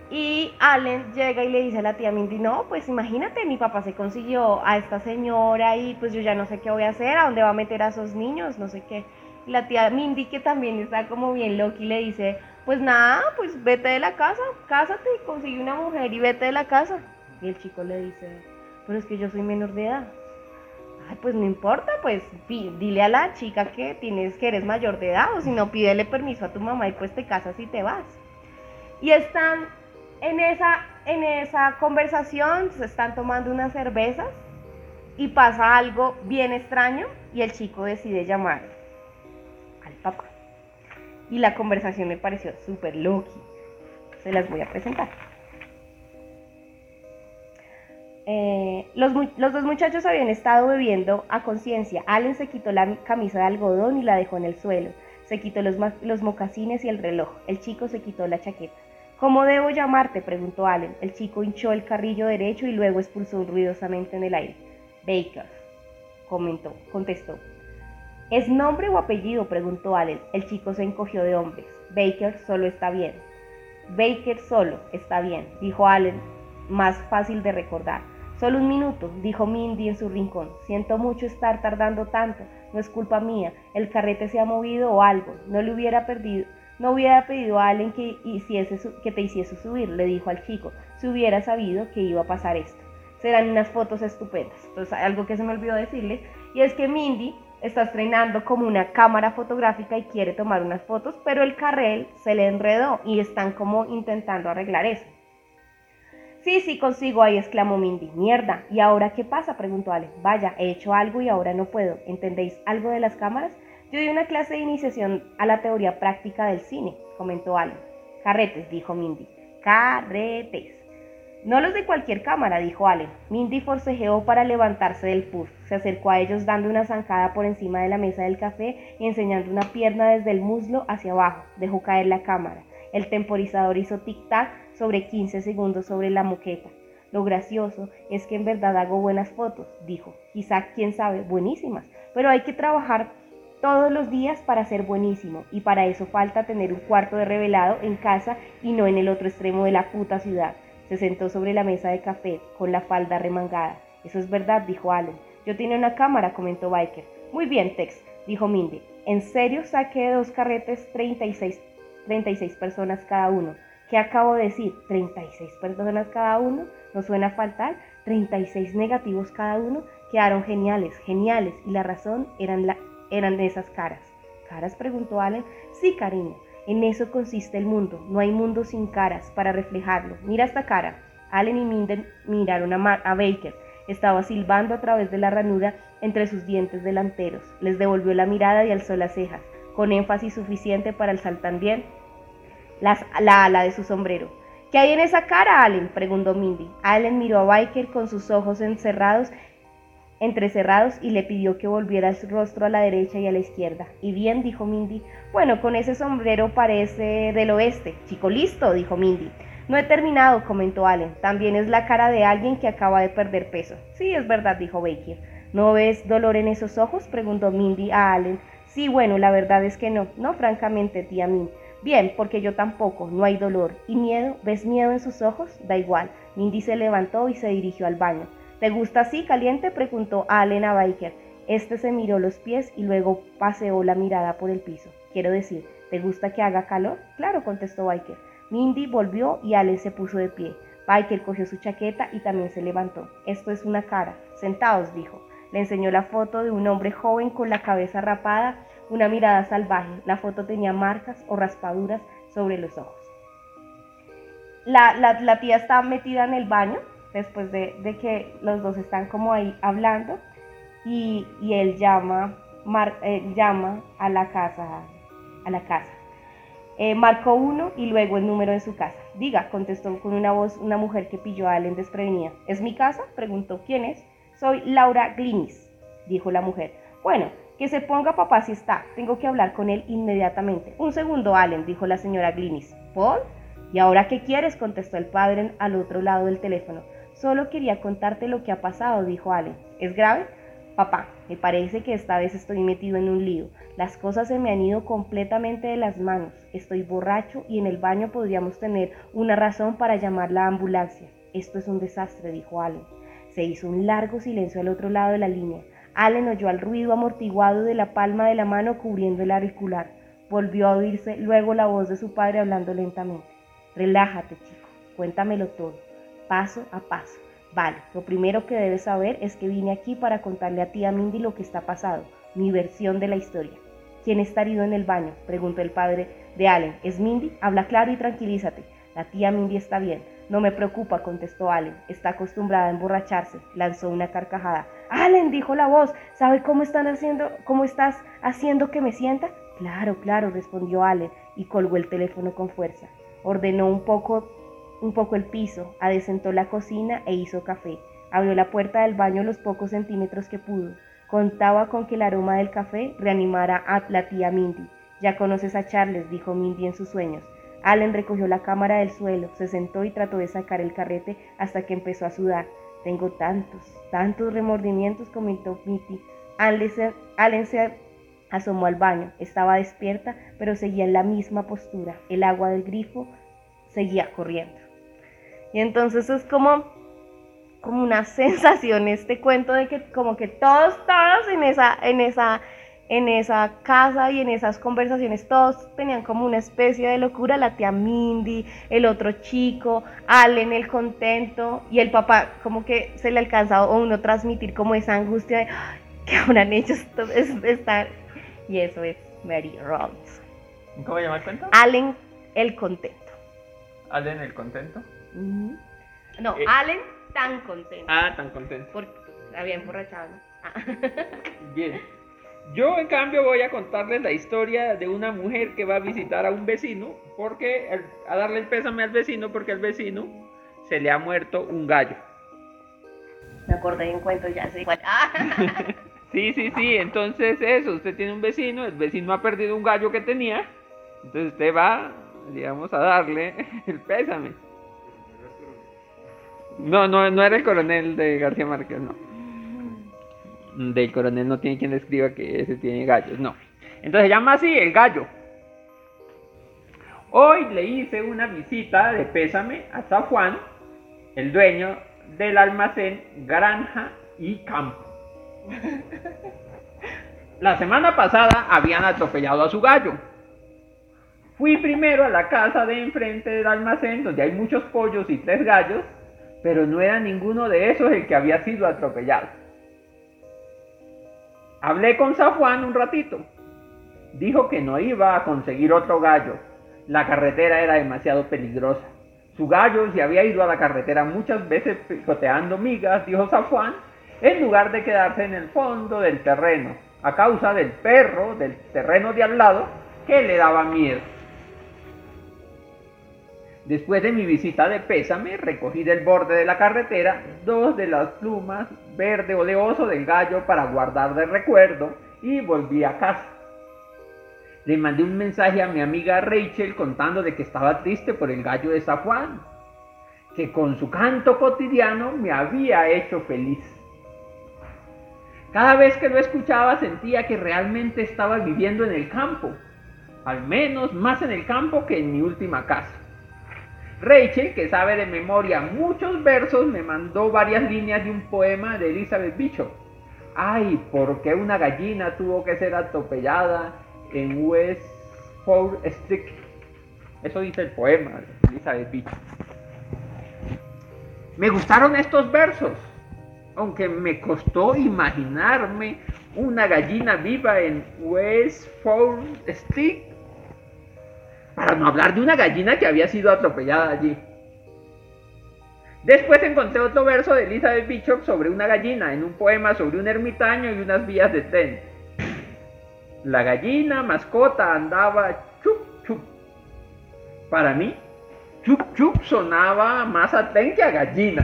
Y Allen llega y le dice a la tía Mindy, no, pues imagínate, mi papá se consiguió a esta señora y pues yo ya no sé qué voy a hacer, a dónde va a meter a esos niños, no sé qué. La tía Mindy, que también está como bien loca, y le dice, pues nada, pues vete de la casa, cásate, consigue una mujer y vete de la casa. Y el chico le dice, pero es que yo soy menor de edad Ay, pues no importa, pues dile a la chica que tienes que eres mayor de edad o si no pídele permiso a tu mamá y pues te casas y te vas. Y están en esa, en esa conversación, se están tomando unas cervezas y pasa algo bien extraño y el chico decide llamar. Y la conversación me pareció súper loki. Se las voy a presentar. Eh, los, dos muchachos habían estado bebiendo a conciencia. Allen se quitó la camisa de algodón y la dejó en el suelo. Se quitó los, los mocasines y el reloj. El chico se quitó la chaqueta. ¿Cómo debo llamarte? preguntó Allen. El chico hinchó el carrillo derecho y luego expulsó ruidosamente en el aire. Baker, comentó, contestó. ¿Es nombre o apellido? preguntó Allen. El chico se encogió de hombres. Baker solo está bien. Baker solo está bien, dijo Allen, más fácil de recordar. Solo un minuto, dijo Mindy en su rincón. Siento mucho estar tardando tanto. No es culpa mía. El carrete se ha movido o algo. No le hubiera perdido, no hubiera pedido a alguien que, hiciese que te hiciese subir, le dijo al chico, si hubiera sabido que iba a pasar esto. Serán unas fotos estupendas. Algo que se me olvidó decirle, y es que Mindy está estrenando como una cámara fotográfica y quiere tomar unas fotos, pero el carrel se le enredó y están como intentando arreglar eso. Sí, sí, consigo ahí, exclamó Mindy. Mierda, ¿y ahora qué pasa? preguntó Ale. Vaya, he hecho algo y ahora no puedo. ¿Entendéis algo de las cámaras? Yo di una clase de iniciación a la teoría práctica del cine, comentó Alan. Carretes, dijo Mindy. Carretes. No los de cualquier cámara, dijo Allen. Mindy forcejeó para levantarse del puff. Se acercó a ellos dando una zancada por encima de la mesa del café y enseñando una pierna desde el muslo hacia abajo. Dejó caer la cámara. El temporizador hizo tic-tac sobre 15 segundos sobre la moqueta. Lo gracioso es que en verdad hago buenas fotos, dijo. Quizá, quién sabe, buenísimas. Pero hay que trabajar todos los días para ser buenísimo y para eso falta tener un cuarto de revelado en casa y no en el otro extremo de la puta ciudad. Se sentó sobre la mesa de café con la falda remangada. Eso es verdad, dijo Allen. Yo tenía una cámara, comentó Biker. Muy bien, Tex, dijo Mindy. En serio saqué de dos carretes 36, 36 personas cada uno. ¿Qué acabo de decir? ¿36 personas cada uno? ¿No suena faltar? 36 negativos cada uno. Quedaron geniales, geniales. Y la razón eran la, eran de esas caras. ¿Caras? preguntó Allen. Sí, cariño. En eso consiste el mundo. No hay mundo sin caras para reflejarlo. Mira esta cara. Allen y Minden miraron a, a Baker. Estaba silbando a través de la ranura entre sus dientes delanteros. Les devolvió la mirada y alzó las cejas, con énfasis suficiente para alzar también la ala de su sombrero. ¿Qué hay en esa cara, Allen? preguntó Mindy. Allen miró a Baker con sus ojos encerrados entrecerrados y le pidió que volviera su rostro a la derecha y a la izquierda. Y bien, dijo Mindy. Bueno, con ese sombrero parece del oeste. Chico listo, dijo Mindy. No he terminado, comentó Allen. También es la cara de alguien que acaba de perder peso. Sí, es verdad, dijo Baker. ¿No ves dolor en esos ojos? preguntó Mindy a Allen. Sí, bueno, la verdad es que no. No, francamente, tía Min. Bien, porque yo tampoco, no hay dolor. ¿Y miedo? ¿Ves miedo en sus ojos? Da igual. Mindy se levantó y se dirigió al baño. ¿Te gusta así, caliente? preguntó Allen a Biker. Este se miró los pies y luego paseó la mirada por el piso. Quiero decir, ¿te gusta que haga calor? Claro, contestó Biker. Mindy volvió y Allen se puso de pie. Biker cogió su chaqueta y también se levantó. Esto es una cara. Sentaos, dijo. Le enseñó la foto de un hombre joven con la cabeza rapada, una mirada salvaje. La foto tenía marcas o raspaduras sobre los ojos. La, la, la tía estaba metida en el baño, después de, que los dos están como ahí hablando y, él llama, llama a la casa, a la casa. Eh, marcó uno y luego el número de su casa. Diga, contestó con una voz una mujer que pilló a Allen desprevenida. ¿Es mi casa? preguntó. ¿Quién es? Soy Laura Glinis, dijo la mujer. Bueno, que se ponga papá si está. Tengo que hablar con él inmediatamente. Un segundo, Allen, dijo la señora Glinis. ¿Por? ¿Y ahora qué quieres? contestó el padre al otro lado del teléfono. Solo quería contarte lo que ha pasado, dijo Ale. ¿Es grave? Papá, me parece que esta vez estoy metido en un lío. Las cosas se me han ido completamente de las manos. Estoy borracho y en el baño podríamos tener una razón para llamar la ambulancia. Esto es un desastre, dijo Allen. Se hizo un largo silencio al otro lado de la línea. Allen oyó el ruido amortiguado de la palma de la mano cubriendo el auricular. Volvió a oírse luego la voz de su padre hablando lentamente. Relájate, chico. Cuéntamelo todo paso a paso. Vale, lo primero que debes saber es que vine aquí para contarle a tía Mindy lo que está pasado, mi versión de la historia. ¿Quién está herido en el baño? preguntó el padre de Allen. ¿Es Mindy? Habla claro y tranquilízate. La tía Mindy está bien. No me preocupa, contestó Allen. Está acostumbrada a emborracharse. Lanzó una carcajada. Allen, dijo la voz. ¿Sabe cómo están haciendo, cómo estás haciendo que me sienta? Claro, claro, respondió Allen y colgó el teléfono con fuerza. Ordenó un poco un poco el piso, adecentó la cocina e hizo café. Abrió la puerta del baño los pocos centímetros que pudo. Contaba con que el aroma del café reanimara a la tía Mindy. Ya conoces a Charles, dijo Mindy en sus sueños. Allen recogió la cámara del suelo, se sentó y trató de sacar el carrete hasta que empezó a sudar. Tengo tantos, tantos remordimientos, comentó Mitty. Allen se asomó al baño. Estaba despierta, pero seguía en la misma postura. El agua del grifo seguía corriendo. Y entonces es como, como una sensación este cuento de que como que todos, todos en esa, en esa, en esa casa y en esas conversaciones todos tenían como una especie de locura, la tía Mindy, el otro chico, Allen el contento y el papá como que se le alcanzaba a uno transmitir como esa angustia de que habrán hecho estar y eso es Mary Rollins. ¿Cómo se llama el cuento? Allen el contento. Allen el contento. No, eh, Allen tan contento. Ah, tan contento. Porque había emborrachado. Ah. Bien. Yo en cambio voy a contarles la historia de una mujer que va a visitar a un vecino porque a darle el pésame al vecino porque al vecino se le ha muerto un gallo. Me acordé de un cuento ya sé sí, sí, sí, entonces eso, usted tiene un vecino, el vecino ha perdido un gallo que tenía, entonces usted va digamos, a darle el pésame. No, no, no era el coronel de García Márquez, no. Del coronel no tiene quien le escriba que ese tiene gallos, no. Entonces se llama así el gallo. Hoy le hice una visita de pésame a San Juan, el dueño del almacén Granja y Campo. La semana pasada habían atropellado a su gallo Fui primero a la casa de enfrente del almacén, donde hay muchos pollos y tres gallos, pero no era ninguno de esos el que había sido atropellado. Hablé con San Juan un ratito. Dijo que no iba a conseguir otro gallo. La carretera era demasiado peligrosa. Su gallo se había ido a la carretera muchas veces picoteando migas, dijo San Juan, en lugar de quedarse en el fondo del terreno, a causa del perro del terreno de al que le daba miedo. Después de mi visita de pésame, recogí del borde de la carretera dos de las plumas verde oleoso del gallo para guardar de recuerdo y volví a casa. Le mandé un mensaje a mi amiga Rachel contando de que estaba triste por el gallo de San Juan, que con su canto cotidiano me había hecho feliz. Cada vez que lo escuchaba sentía que realmente estaba viviendo en el campo, al menos más en el campo que en mi última casa. Rachel, que sabe de memoria muchos versos, me mandó varias líneas de un poema de Elizabeth Bishop. Ay, ¿por qué una gallina tuvo que ser atropellada en West Fort Street? Eso dice el poema de Elizabeth Bishop. Me gustaron estos versos, aunque me costó imaginarme una gallina viva en West Fort Street para no hablar de una gallina que había sido atropellada allí. Después encontré otro verso de Elizabeth Bishop sobre una gallina en un poema sobre un ermitaño y unas vías de tren. La gallina mascota andaba chup chup. Para mí, chup chup sonaba más a tren que a gallina.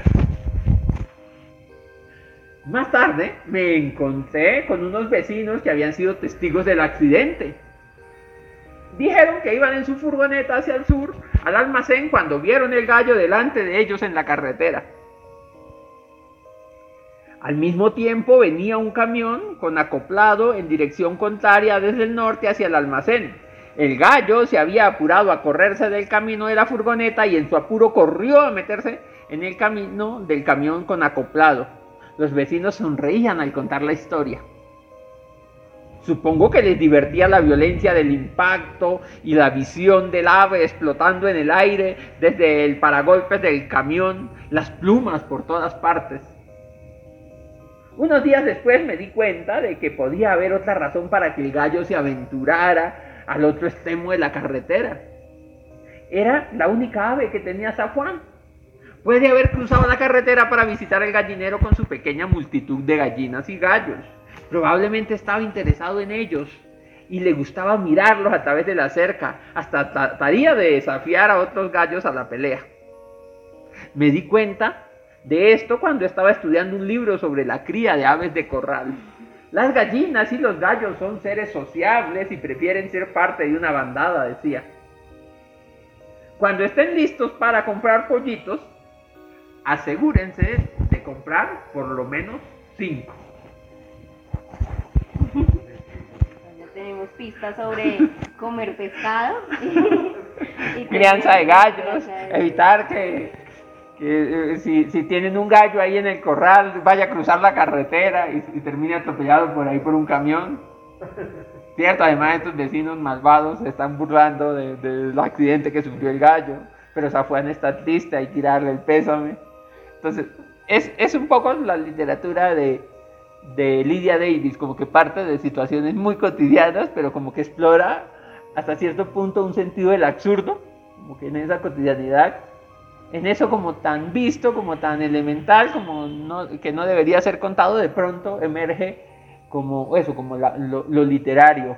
Más tarde me encontré con unos vecinos que habían sido testigos del accidente dijeron que iban en su furgoneta hacia el sur, al almacén, cuando vieron el gallo delante de ellos en la carretera. Al mismo tiempo venía un camión con acoplado en dirección contraria desde el norte hacia el almacén. El gallo se había apurado a correrse del camino de la furgoneta y en su apuro corrió a meterse en el camino del camión con acoplado. Los vecinos sonreían al contar la historia. Supongo que les divertía la violencia del impacto y la visión del ave explotando en el aire desde el paragolpes del camión, las plumas por todas partes. Unos días después me di cuenta de que podía haber otra razón para que el gallo se aventurara al otro extremo de la carretera. Era la única ave que tenía San Juan. Puede haber cruzado la carretera para visitar el gallinero con su pequeña multitud de gallinas y gallos. Probablemente estaba interesado en ellos y le gustaba mirarlos a través de la cerca, hasta trataría de desafiar a otros gallos a la pelea. Me di cuenta de esto cuando estaba estudiando un libro sobre la cría de aves de corral. Las gallinas y los gallos son seres sociables y prefieren ser parte de una bandada, decía. Cuando estén listos para comprar pollitos, asegúrense de comprar por lo menos cinco. Tenemos pistas sobre comer pescado. y Crianza de gallos, evitar que, eh, si, tienen un gallo ahí en el corral, vaya a cruzar la carretera y, termine atropellado por ahí por un camión. Cierto, además estos vecinos malvados se están burlando del accidente que sufrió el gallo, pero Safuán está triste, hay que tirarle el pésame. Entonces, es, es un poco la literatura de, de Lydia Davis, como que parte de situaciones muy cotidianas, pero como que explora hasta cierto punto un sentido del absurdo, como que en esa cotidianidad, en eso como tan visto, como tan elemental, como que no debería ser contado, de pronto emerge como eso, como lo, literario.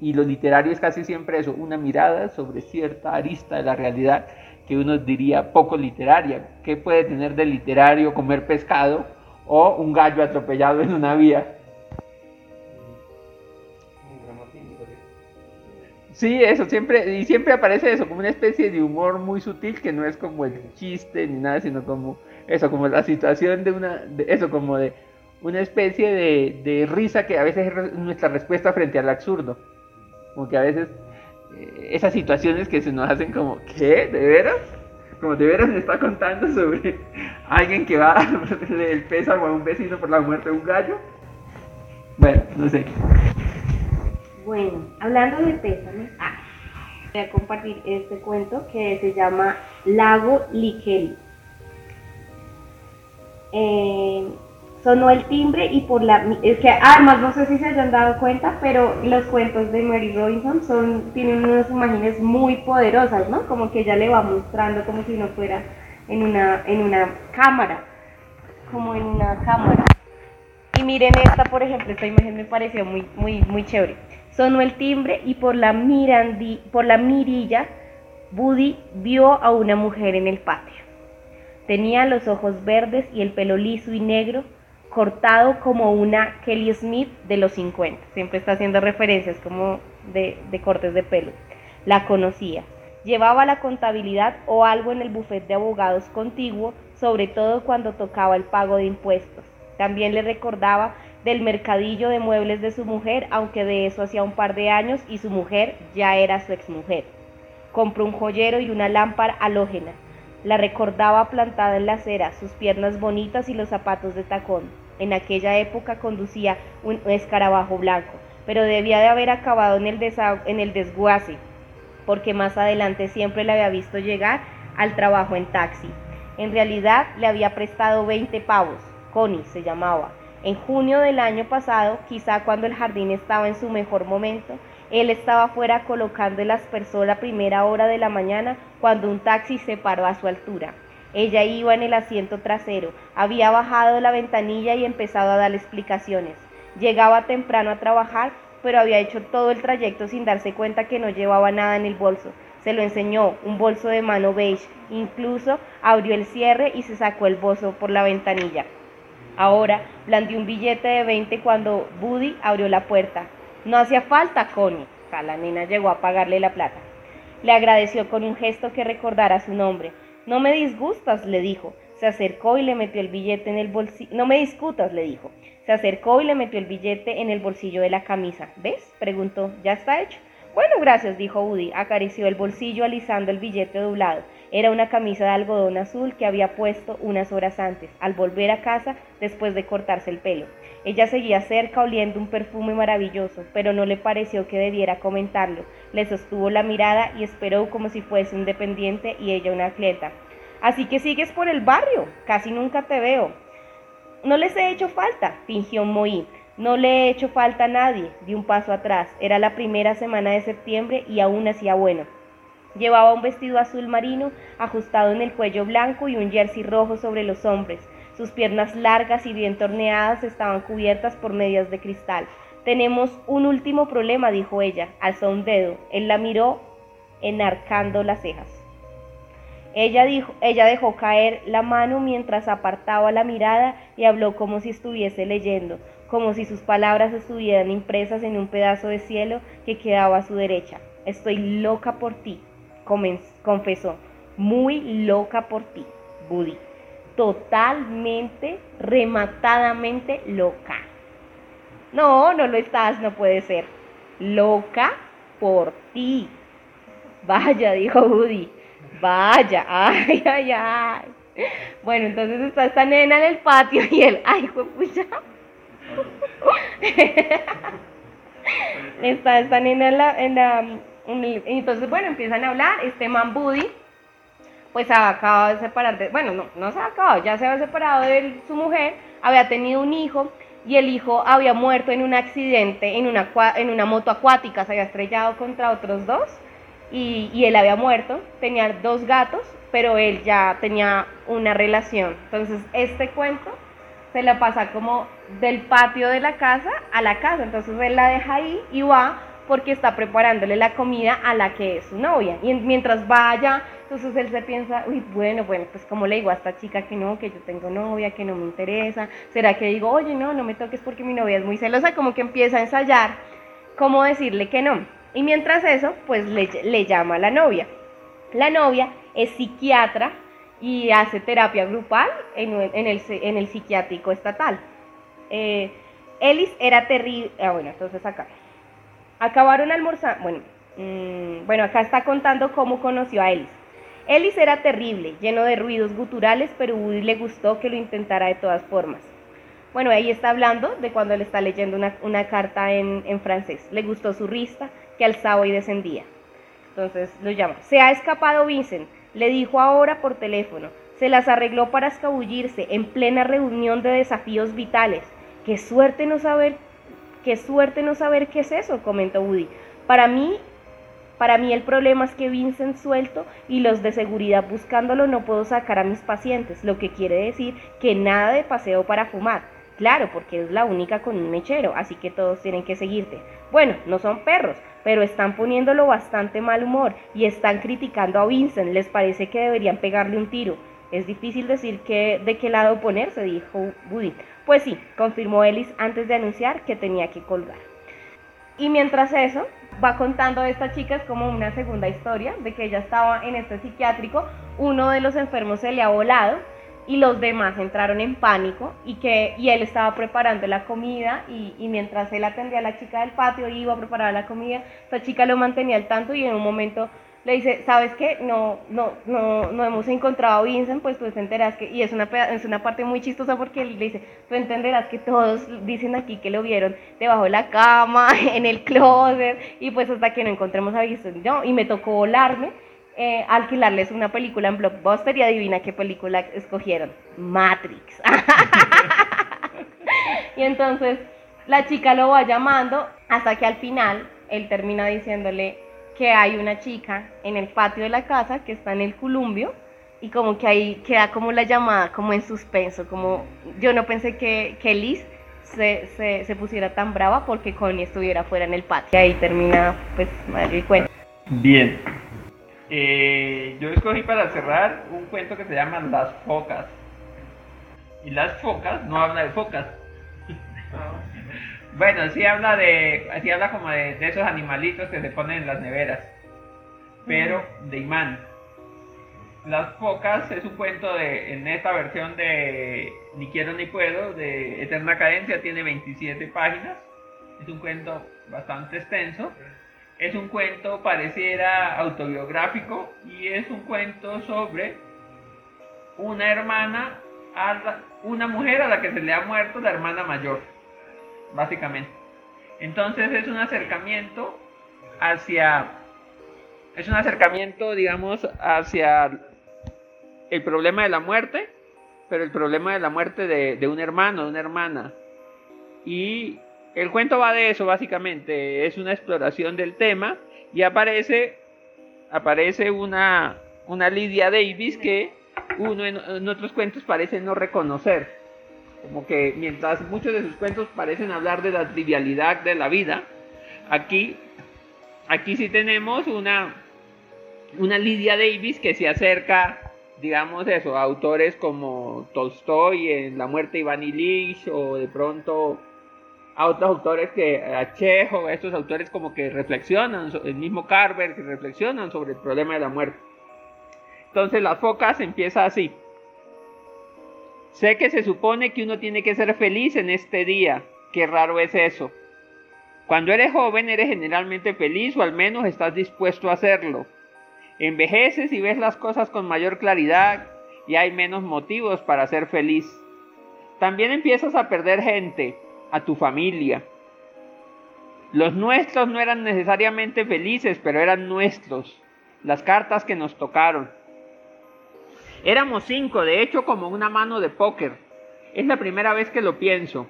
y lo literario es casi siempre eso, una mirada sobre cierta arista de la realidad que uno diría poco literaria. ¿Qué puede tener de literario comer pescado? O un gallo atropellado en una vía. Sí, eso siempre, y siempre aparece eso, como una especie de humor muy sutil que no es como el chiste ni nada, sino como eso, como la situación de una, eso, como de una especie de, de, risa que a veces es nuestra respuesta frente al absurdo. Como que a veces eh, esas situaciones que se nos hacen como, ¿qué? ¿De veras? Como de veras me está contando sobre alguien que va a darle el pésamo a un vecino por la muerte de un gallo. Bueno, no sé. Bueno, hablando de pésame, ah, voy a compartir este cuento que se llama Lago Likeli. Eh, sonó el timbre y por la... Es que además no sé si se hayan dado cuenta, pero los cuentos de Mary Robinson son, tienen unas imágenes muy poderosas, ¿no? Como que ella le va mostrando como si no fuera en una, en una cámara, como en una cámara. Y miren esta, por ejemplo, esta imagen me pareció muy, muy, muy chévere. Sonó el timbre y por la, mirandi, por la mirilla, Buddy vio a una mujer en el patio. Tenía los ojos verdes y el pelo liso y negro, cortado como una Kelly Smith de los 50. Siempre está haciendo referencias como de, cortes de pelo. La conocía. Llevaba la contabilidad o algo en el bufete de abogados contiguo, sobre todo cuando tocaba el pago de impuestos. También le recordaba del mercadillo de muebles de su mujer, aunque de eso hacía un par de años y su mujer ya era su exmujer. Compró un joyero y una lámpara halógena. La recordaba plantada en la acera, sus piernas bonitas y los zapatos de tacón. En aquella época conducía un escarabajo blanco, pero debía de haber acabado en el, desguace, porque más adelante siempre le había visto llegar al trabajo en taxi. En realidad le había prestado 20 pavos, Connie se llamaba. En junio del año pasado, quizá cuando el jardín estaba en su mejor momento, él estaba fuera colocando el aspersor a primera hora de la mañana cuando un taxi se paró a su altura. Ella iba en el asiento trasero, había bajado la ventanilla y empezado a darle explicaciones. Llegaba temprano a trabajar, pero había hecho todo el trayecto sin darse cuenta que no llevaba nada en el bolso. Se lo enseñó, un bolso de mano beige. Incluso abrió el cierre y se sacó el bolso por la ventanilla. Ahora blandió un billete de 20 cuando Buddy abrió la puerta. No hacía falta, Connie. La nena llegó a pagarle la plata. Le agradeció con un gesto que recordara su nombre. No me disgustas, le dijo. Se acercó y le metió el billete en el bolsillo. No me discutas, le dijo. Se acercó y le metió el billete en el bolsillo de la camisa. ¿Ves? preguntó. ¿Ya está hecho? Bueno, gracias, dijo Woody. Acarició el bolsillo alisando el billete doblado. Era una camisa de algodón azul que había puesto unas horas antes, al volver a casa después de cortarse el pelo. Ella seguía cerca oliendo un perfume maravilloso, pero no le pareció que debiera comentarlo. Le sostuvo la mirada y esperó como si fuese un dependiente y ella una atleta. Así que sigues por el barrio, casi nunca te veo. No les he hecho falta, fingió Moí. No le he hecho falta a nadie, di un paso atrás. Era la primera semana de septiembre y aún hacía bueno. Llevaba un vestido azul marino ajustado en el cuello blanco y un jersey rojo sobre los hombros. Sus piernas largas y bien torneadas estaban cubiertas por medias de cristal. Tenemos un último problema, dijo ella. Alzó un dedo. Él la miró enarcando las cejas. Ella, dijo, ella dejó caer la mano mientras apartaba la mirada y habló como si estuviese leyendo como si sus palabras estuvieran impresas en un pedazo de cielo que quedaba a su derecha. Estoy loca por ti, confesó, muy loca por ti, Buddy. Totalmente, rematadamente loca. No, no lo estás, no puede ser. Loca por ti. Vaya, dijo Buddy. Vaya, ay, ay, ay. Bueno, entonces está esta nena en el patio y él, ay, pucha está esta nena en la, en la entonces bueno, empiezan a hablar, este man Buddy, pues se acabado de separar de, bueno, no, no se ha acabado, ya se había separado de su mujer, había tenido un hijo y el hijo había muerto en un accidente en una, en una moto acuática, se había estrellado contra otros dos y, y él había muerto, tenía dos gatos, pero él ya tenía una relación. Entonces, este cuento se la pasa como del patio de la casa a la casa. Entonces él la deja ahí y va porque está preparándole la comida a la que es su novia. Y mientras vaya, entonces él se piensa, uy, bueno, bueno, pues como le digo a esta chica que no, que yo tengo novia, que no me interesa, será que digo, oye, no, no me toques porque mi novia es muy celosa, como que empieza a ensayar cómo decirle que no. Y mientras eso, pues le, llama a la novia. La novia es psiquiatra y hace terapia grupal en, el, en el, psiquiátrico estatal. Eh, Ellis era terrible. Ah, bueno, entonces acá. Acabaron almorzando. Bueno, mm, bueno, acá está contando cómo conoció a Ellis. Ellis era terrible, lleno de ruidos guturales, pero Woody le gustó que lo intentara de todas formas. Bueno, ahí está hablando de cuando le está leyendo una, carta en, en, francés. Le gustó su risa, que alzaba y descendía. Entonces lo llama. Se ha escapado Vincent. Le dijo ahora por teléfono. Se las arregló para escabullirse en plena reunión de desafíos vitales. Qué suerte no saber, qué suerte no saber qué es eso, comentó Woody. Para mí, para mí el problema es que Vincent suelto y los de seguridad buscándolo no puedo sacar a mis pacientes, lo que quiere decir que nada de paseo para fumar. Claro, porque es la única con un mechero, así que todos tienen que seguirte. Bueno, no son perros, pero están poniéndolo bastante mal humor y están criticando a Vincent. Les parece que deberían pegarle un tiro. Es difícil decir que, de qué lado ponerse, dijo Woody. Pues sí, confirmó Ellis antes de anunciar que tenía que colgar. Y mientras eso, va contando a esta chica es como una segunda historia de que ella estaba en este psiquiátrico, uno de los enfermos se le ha volado y los demás entraron en pánico y que y él estaba preparando la comida y, y, mientras él atendía a la chica del patio iba a preparar la comida, esta chica lo mantenía al tanto y en un momento le dice, ¿sabes qué? No, no, no, no hemos encontrado a Vincent, pues tú entenderás que, y es una, es una parte muy chistosa porque él le dice, tú entenderás que todos dicen aquí que lo vieron debajo de la cama, en el closet, y pues hasta que no encontremos a Vincent, no, y me tocó volarme eh, alquilarles una película en Blockbuster y adivina qué película escogieron. Matrix. y entonces la chica lo va llamando hasta que al final él termina diciéndole que hay una chica en el patio de la casa que está en el columbio y como que ahí queda como la llamada como en suspenso, como yo no pensé que, que Liz se, se, se, pusiera tan brava porque Connie estuviera fuera en el patio. Y ahí termina pues el cuento. Bien, eh, yo escogí para cerrar un cuento que se llama Las Focas. Y las focas no habla de focas. Bueno, sí habla de, así habla como de, esos animalitos que se ponen en las neveras, pero de imán. Las focas es un cuento de, en esta versión de Ni quiero ni puedo, de Eterna Cadencia, tiene 27 páginas. Es un cuento bastante extenso es un cuento, pareciera autobiográfico, y es un cuento sobre una hermana, una mujer a la que se le ha muerto la hermana mayor, básicamente. Entonces es un acercamiento hacia, es un acercamiento, digamos, hacia el problema de la muerte, pero el problema de la muerte de, un hermano, de una hermana. Y el cuento va de eso, básicamente. Es una exploración del tema y aparece, aparece una, una Lydia Davis que uno en, otros cuentos parece no reconocer. Como que mientras muchos de sus cuentos parecen hablar de la trivialidad de la vida, aquí, aquí sí tenemos una, una Lydia Davis que se acerca, digamos eso, a autores como Tolstoy en La muerte de Iván Ilich o de pronto a otros autores que a estos autores como que reflexionan, el mismo Carver que reflexionan sobre el problema de la muerte. Entonces las focas empieza así. Sé que se supone que uno tiene que ser feliz en este día. Qué raro es eso. Cuando eres joven eres generalmente feliz o al menos estás dispuesto a hacerlo. Envejeces y ves las cosas con mayor claridad y hay menos motivos para ser feliz. También empiezas a perder gente, a tu familia. Los nuestros no eran necesariamente felices, pero eran nuestros. Las cartas que nos tocaron. Éramos cinco, de hecho como una mano de póker. Es la primera vez que lo pienso.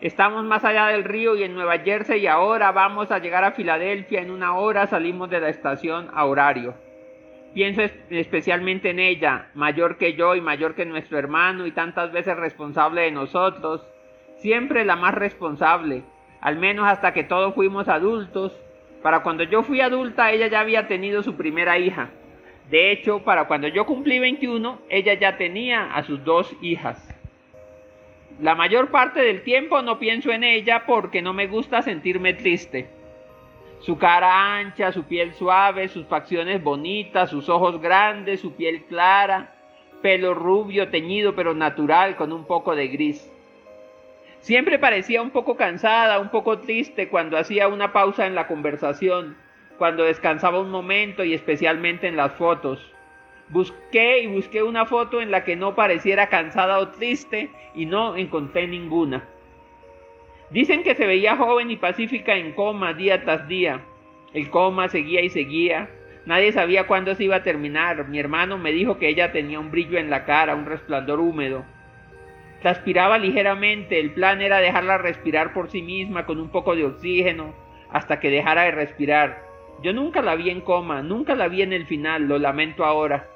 Estamos más allá del río y en Nueva Jersey y ahora vamos a llegar a Filadelfia. En una hora salimos de la estación a horario. Pienso especialmente en ella, mayor que yo y mayor que nuestro hermano y tantas veces responsable de nosotros siempre la más responsable, al menos hasta que todos fuimos adultos. Para cuando yo fui adulta, ella ya había tenido su primera hija. De hecho, para cuando yo cumplí 21, ella ya tenía a sus dos hijas. La mayor parte del tiempo no pienso en ella porque no me gusta sentirme triste. Su cara ancha, su piel suave, sus facciones bonitas, sus ojos grandes, su piel clara, pelo rubio, teñido pero natural con un poco de gris. Siempre parecía un poco cansada, un poco triste cuando hacía una pausa en la conversación, cuando descansaba un momento y especialmente en las fotos. Busqué y busqué una foto en la que no pareciera cansada o triste y no encontré ninguna. Dicen que se veía joven y pacífica en coma día tras día. El coma seguía y seguía. Nadie sabía cuándo se iba a terminar. Mi hermano me dijo que ella tenía un brillo en la cara, un resplandor húmedo. Transpiraba ligeramente, el plan era dejarla respirar por sí misma con un poco de oxígeno hasta que dejara de respirar. Yo nunca la vi en coma, nunca la vi en el final, lo lamento ahora.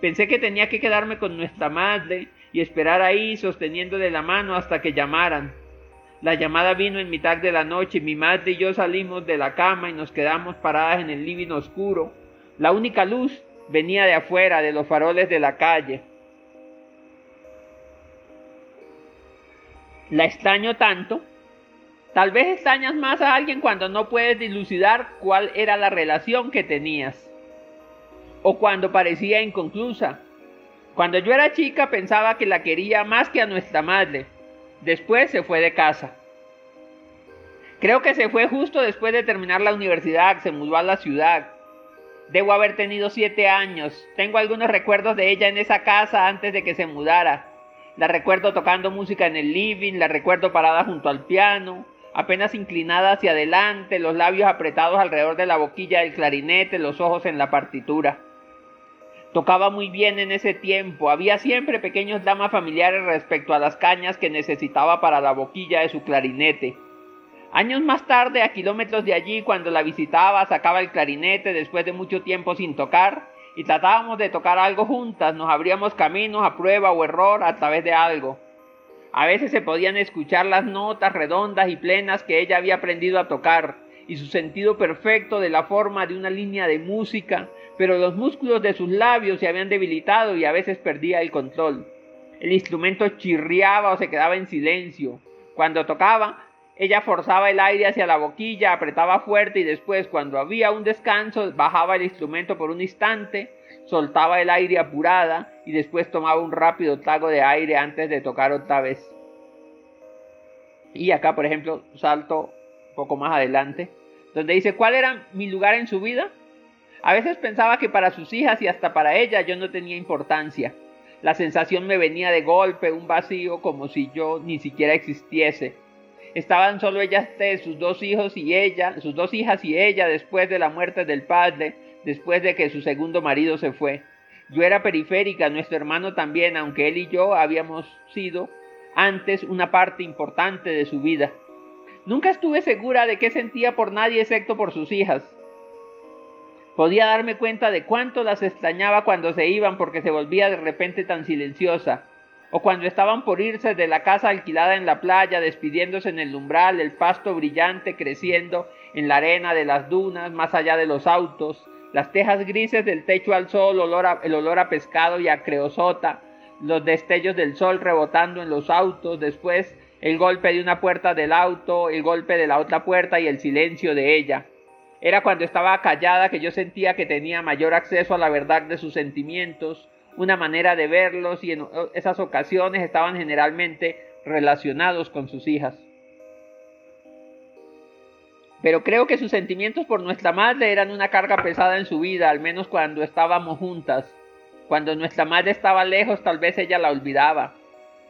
Pensé que tenía que quedarme con nuestra madre y esperar ahí sosteniéndole la mano hasta que llamaran. La llamada vino en mitad de la noche y mi madre y yo salimos de la cama y nos quedamos paradas en el living oscuro. La única luz venía de afuera, de los faroles de la calle. la extraño tanto. Tal vez extrañas más a alguien cuando no puedes dilucidar cuál era la relación que tenías. O cuando parecía inconclusa. Cuando yo era chica pensaba que la quería más que a nuestra madre. Después se fue de casa. Creo que se fue justo después de terminar la universidad, se mudó a la ciudad. Debo haber tenido siete años. Tengo algunos recuerdos de ella en esa casa antes de que se mudara. La recuerdo tocando música en el living, la recuerdo parada junto al piano, apenas inclinada hacia adelante, los labios apretados alrededor de la boquilla del clarinete, los ojos en la partitura. Tocaba muy bien en ese tiempo, había siempre pequeños dramas familiares respecto a las cañas que necesitaba para la boquilla de su clarinete. Años más tarde, a kilómetros de allí, cuando la visitaba, sacaba el clarinete después de mucho tiempo sin tocar y tratábamos de tocar algo juntas, nos abríamos caminos a prueba o error a través de algo. A veces se podían escuchar las notas redondas y plenas que ella había aprendido a tocar y su sentido perfecto de la forma de una línea de música, pero los músculos de sus labios se habían debilitado y a veces perdía el control. El instrumento chirriaba o se quedaba en silencio. Cuando tocaba, ella forzaba el aire hacia la boquilla, apretaba fuerte y después, cuando había un descanso, bajaba el instrumento por un instante, soltaba el aire apurada y después tomaba un rápido trago de aire antes de tocar otra vez. Y acá, por ejemplo, salto un poco más adelante. donde dice, ¿cuál era mi lugar en su vida? A veces pensaba que para sus hijas y hasta para ella yo no tenía importancia. La sensación me venía de golpe, un vacío como si yo ni siquiera existiese. Estaban solo ellas tres, sus dos hijos y ella, sus dos hijas y ella después de la muerte del padre, después de que su segundo marido se fue. Yo era periférica, nuestro hermano también, aunque él y yo habíamos sido antes una parte importante de su vida. Nunca estuve segura de qué sentía por nadie excepto por sus hijas. Podía darme cuenta de cuánto las extrañaba cuando se iban porque se volvía de repente tan silenciosa, o cuando estaban por irse de la casa alquilada en la playa, despidiéndose en el umbral, el pasto brillante creciendo en la arena de las dunas, más allá de los autos, las tejas grises del techo al sol, el olor a pescado y a creosota, los destellos del sol rebotando en los autos, después el golpe de una puerta del auto, el golpe de la otra puerta y el silencio de ella. Era cuando estaba callada que yo sentía que tenía mayor acceso a la verdad de sus sentimientos, una manera de verlos y en esas ocasiones estaban generalmente relacionados con sus hijas. Pero creo que sus sentimientos por nuestra madre eran una carga pesada en su vida, al menos cuando estábamos juntas. Cuando nuestra madre estaba lejos, tal vez ella la olvidaba.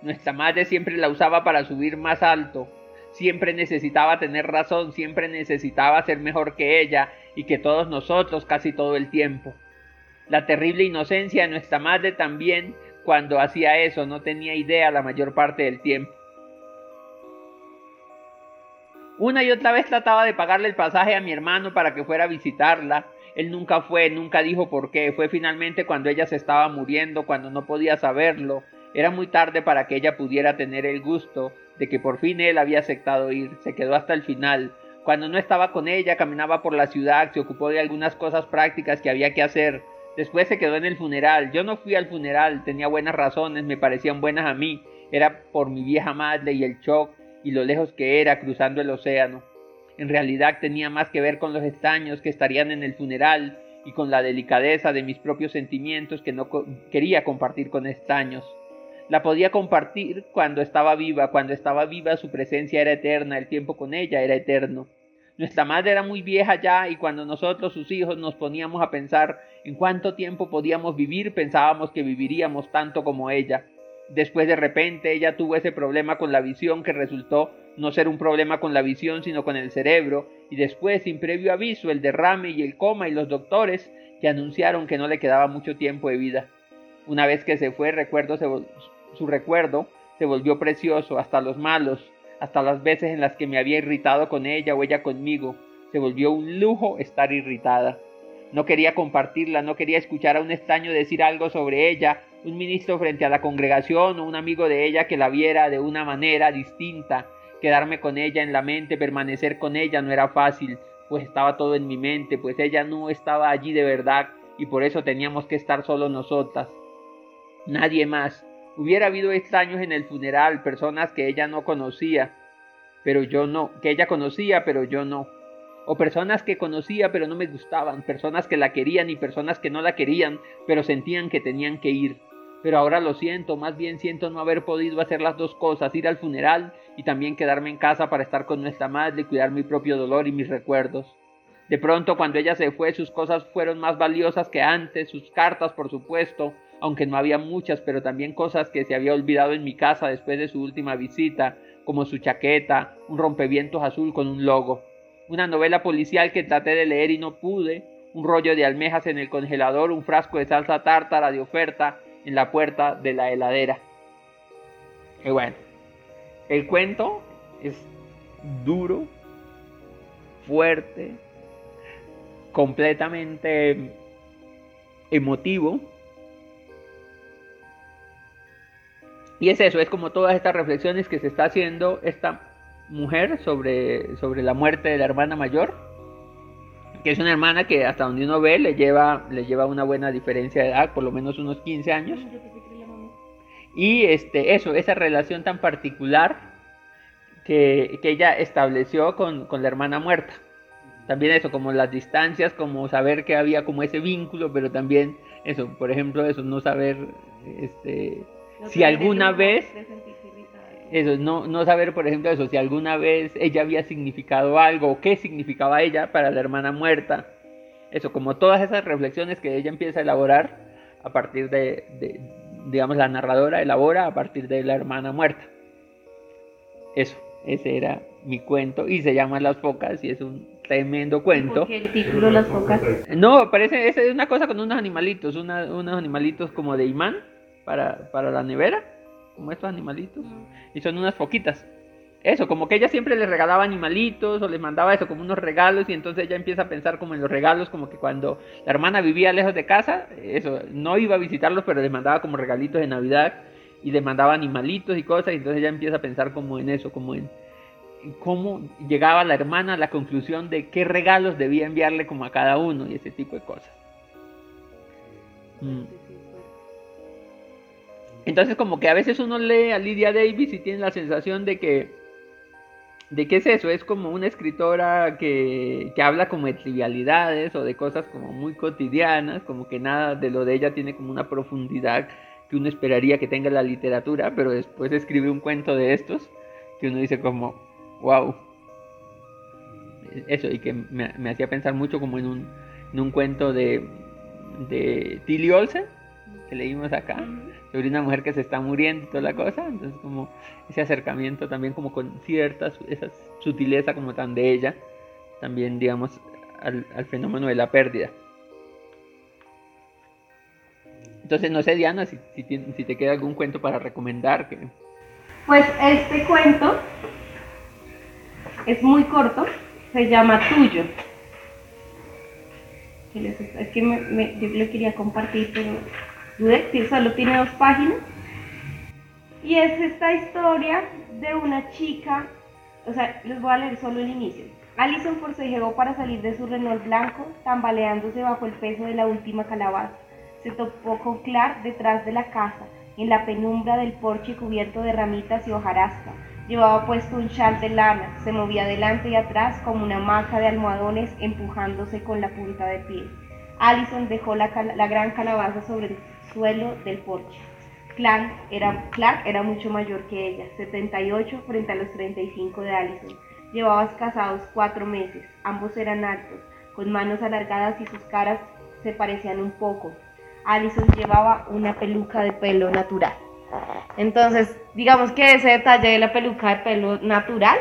Nuestra madre siempre la usaba para subir más alto. Siempre necesitaba tener razón, siempre necesitaba ser mejor que ella y que todos nosotros casi todo el tiempo. La terrible inocencia de nuestra madre también cuando hacía eso no tenía idea la mayor parte del tiempo. Una y otra vez trataba de pagarle el pasaje a mi hermano para que fuera a visitarla. Él nunca fue, nunca dijo por qué. Fue finalmente cuando ella se estaba muriendo, cuando no podía saberlo, era muy tarde para que ella pudiera tener el gusto de que por fin él había aceptado ir. Se quedó hasta el final. Cuando no estaba con ella, caminaba por la ciudad, se ocupó de algunas cosas prácticas que había que hacer. Después se quedó en el funeral. Yo no fui al funeral, tenía buenas razones, me parecían buenas a mí. Era por mi vieja madre y el shock y lo lejos que era cruzando el océano. En realidad tenía más que ver con los extraños que estarían en el funeral y con la delicadeza de mis propios sentimientos que no quería compartir con extraños la podía compartir cuando estaba viva, cuando estaba viva su presencia era eterna, el tiempo con ella era eterno. Nuestra madre era muy vieja ya y cuando nosotros, sus hijos, nos poníamos a pensar en cuánto tiempo podíamos vivir, pensábamos que viviríamos tanto como ella. Después de repente ella tuvo ese problema con la visión que resultó no ser un problema con la visión sino con el cerebro y después sin previo aviso el derrame y el coma y los doctores que anunciaron que no le quedaba mucho tiempo de vida. Una vez que se fue, recuerdo su recuerdo se volvió precioso hasta los malos, hasta las veces en las que me había irritado con ella o ella conmigo. Se volvió un lujo estar irritada. No quería compartirla, no quería escuchar a un extraño decir algo sobre ella, un ministro frente a la congregación o un amigo de ella que la viera de una manera distinta. Quedarme con ella en la mente, permanecer con ella no era fácil, pues estaba todo en mi mente, pues ella no estaba allí de verdad y por eso teníamos que estar solo nosotras. Nadie más, Hubiera habido extraños en el funeral, personas que ella no conocía, pero yo no, que ella conocía, pero yo no. O personas que conocía, pero no me gustaban, personas que la querían y personas que no la querían, pero sentían que tenían que ir. Pero ahora lo siento, más bien siento no haber podido hacer las dos cosas, ir al funeral y también quedarme en casa para estar con nuestra madre y cuidar mi propio dolor y mis recuerdos. De pronto, cuando ella se fue, sus cosas fueron más valiosas que antes, sus cartas, por supuesto, aunque no había muchas, pero también cosas que se había olvidado en mi casa después de su última visita, como su chaqueta, un rompevientos azul con un logo, una novela policial que traté de leer y no pude, un rollo de almejas en el congelador, un frasco de salsa tártara de oferta en la puerta de la heladera. Y bueno, el cuento es duro, fuerte, completamente emotivo, Y es eso, es como todas estas reflexiones que se está haciendo esta mujer sobre, sobre la muerte de la hermana mayor, que es una hermana que hasta donde uno ve le lleva, le lleva una buena diferencia de edad, por lo menos unos 15 años. Y este, eso, esa relación tan particular que, que ella estableció con, con la hermana muerta. También eso, como las distancias, como saber que había como ese vínculo, pero también eso, por ejemplo, eso, no saber este, si alguna vez eso, no, no saber, por ejemplo, eso, si alguna vez ella había significado algo o qué significaba ella para la hermana muerta. Eso, como todas esas reflexiones que ella empieza a elaborar a partir de, de digamos, la narradora elabora a partir de la hermana muerta. Eso, ese era mi cuento y se llama Las Focas y es un tremendo cuento. ¿Por qué el título Las Focas? No, parece, es una cosa con unos animalitos, una- unos animalitos como de imán para, para la nevera, como estos animalitos, y son unas foquitas. Eso, como que ella siempre les regalaba animalitos o les mandaba eso como unos regalos y entonces ella empieza a pensar como en los regalos, como que cuando la hermana vivía lejos de casa, eso, no iba a visitarlos, pero les mandaba como regalitos de Navidad y les mandaba animalitos y cosas, y entonces ella empieza a pensar como en eso, como en, cómo llegaba la hermana a la conclusión de qué regalos debía enviarle como a cada uno y ese tipo de cosas. Mm. Entonces como que a veces uno lee a Lydia Davis y tiene la sensación de que de qué es eso, es como una escritora que, que habla como de trivialidades o de cosas como muy cotidianas, como que nada de lo de ella tiene como una profundidad que uno esperaría que tenga la literatura, pero después escribe un cuento de estos que uno dice como, wow. Eso, y que me, me hacía pensar mucho como en un, en un cuento de, de Tilly Olsen, que leímos acá, sobre una mujer que se está muriendo y toda la cosa, entonces como ese acercamiento también como con cierta, esa sutileza como tan de ella, también digamos al, al fenómeno de la pérdida. Entonces no sé Diana, si, si, si te queda algún cuento para recomendar, que Pues este cuento es muy corto, se llama Tuyo. Es que me- yo lo quería compartir, pero que solo tiene dos páginas. Y es esta historia de una chica, o sea, les voy a leer solo el inicio. Alison forcejeó para salir de su Renault blanco, tambaleándose bajo el peso de la última calabaza. Se topó con Clark detrás de la casa, en la penumbra del porche cubierto de ramitas y hojarasca. Llevaba puesto un chal de lana, se movía adelante y atrás como una hamaca de almohadones empujándose con la punta de pie. Allison dejó la, la gran calabaza sobre el suelo del porche. Clark era, Clark era mucho mayor que ella, 78 frente a los 35 de Allison. Llevaban casados cuatro meses, ambos eran altos, con manos alargadas y sus caras se parecían un poco. Allison llevaba una peluca de pelo natural. Entonces, digamos que ese detalle de la peluca de pelo natural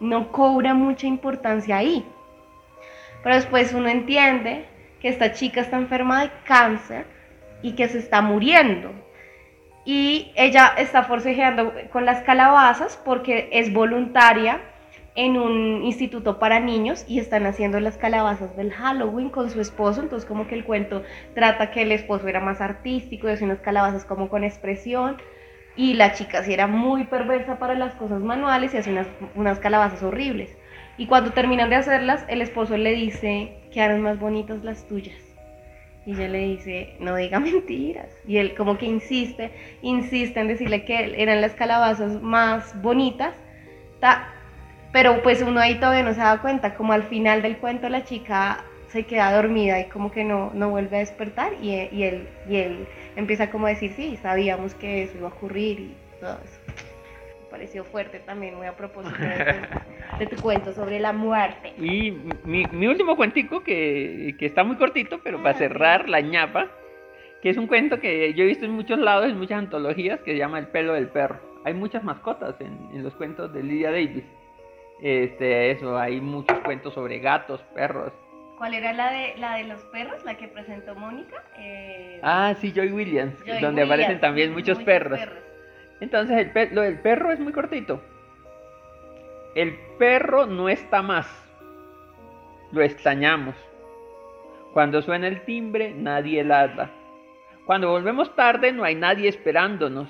no cobra mucha importancia ahí. Pero después uno entiende que esta chica está enferma de cáncer y que se está muriendo. Y ella está forcejeando con las calabazas porque es voluntaria en un instituto para niños y están haciendo las calabazas del Halloween con su esposo. Entonces como que el cuento trata que el esposo era más artístico y hacía unas calabazas como con expresión. Y la chica sí era muy perversa para las cosas manuales y hace unas, unas calabazas horribles. Y cuando terminan de hacerlas, el esposo le dice, quedaron más bonitas las tuyas. Y ella le dice, no diga mentiras. Y él como que insiste, insiste en decirle que eran las calabazas más bonitas. Ta- pero pues uno ahí todavía no se da cuenta, como al final del cuento la chica se queda dormida y como que no, no vuelve a despertar y, él, y él empieza como a decir, sí, sabíamos que eso iba a ocurrir y todo eso. Pareció fuerte también, muy a propósito de tu, de tu cuento sobre la muerte. Y mi, mi último cuentico, que, que está muy cortito, pero para Ah, cerrar la ñapa, que es un cuento que yo he visto en muchos lados, en muchas antologías, que se llama El pelo del perro. Hay muchas mascotas en, en los cuentos de Lydia Davis. Este, eso, hay muchos cuentos sobre gatos, perros. ¿Cuál era la de, la de los perros, la que presentó Mónica? Eh, Ah, sí, Joy Williams, Joy donde Williams, aparecen también muchos, perros. perros. Entonces, el pe- lo del perro es muy cortito. El perro no está más. Lo extrañamos. Cuando suena el timbre, nadie ladra. Cuando volvemos tarde, no hay nadie esperándonos.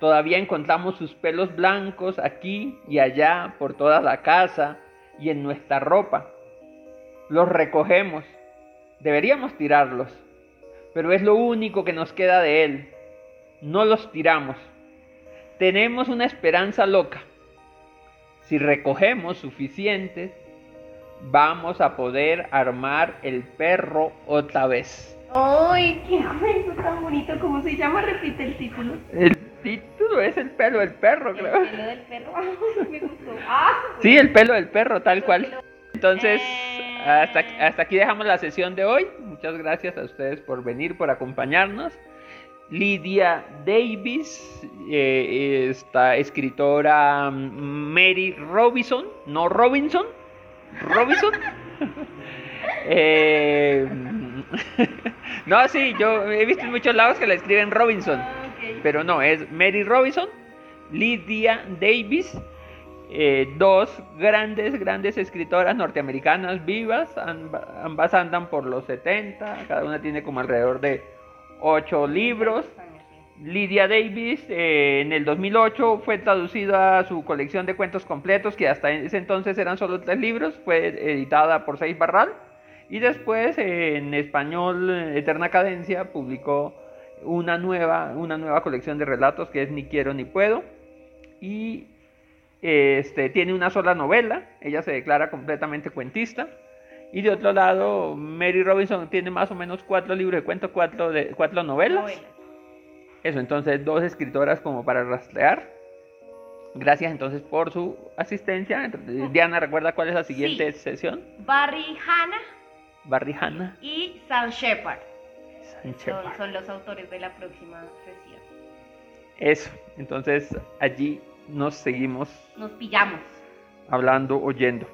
Todavía encontramos sus pelos blancos aquí y allá, por toda la casa y en nuestra ropa. Los recogemos. Deberíamos tirarlos. Pero es lo único que nos queda de él. No los tiramos. Tenemos una esperanza loca. Si recogemos suficientes, vamos a poder armar el perro otra vez. ¡Ay, qué cuento tan bonito! ¿Cómo se llama? Repite el título. El título es el pelo del perro, El creo. pelo del perro. me gustó. Ah, Sí, el pelo del perro, tal cual. Entonces, Eh. hasta, hasta aquí dejamos la sesión de hoy. Muchas gracias a ustedes por venir, por acompañarnos. Lidia Davis, eh, esta escritora mm, Mary Robinson, no Robinson, Robinson. Eh, no, sí, yo he visto en muchos lados que la escriben Robinson, ok. pero no, es Mary Robinson, Lydia Davis, eh, dos grandes, grandes escritoras norteamericanas vivas, amba- ambas andan por los 70, cada una tiene como alrededor de 8 libros. Lydia Davis eh, en el 2008 fue traducida a su colección de cuentos completos, que hasta ese entonces eran solo tres libros, fue editada por Seis Barral. Y después eh, en español eh, Eterna Cadencia publicó una nueva, una nueva colección de relatos que es Ni quiero ni puedo. Y este, tiene una sola novela, ella se declara completamente cuentista. Y de otro lado, Mary Robinson tiene más o menos cuatro libros de cuentos, cuatro, de, cuatro novelas. Novelas. Eso, entonces dos escritoras como para rastrear. Gracias entonces por su asistencia. Entonces, Diana, ¿recuerda cuál es la siguiente Sí. sesión? Barry Hanna Barrijana y Sam Shepard Sánchez. son, son los autores de la próxima sesión. Eso, entonces allí nos seguimos Nos pillamos. hablando, oyendo.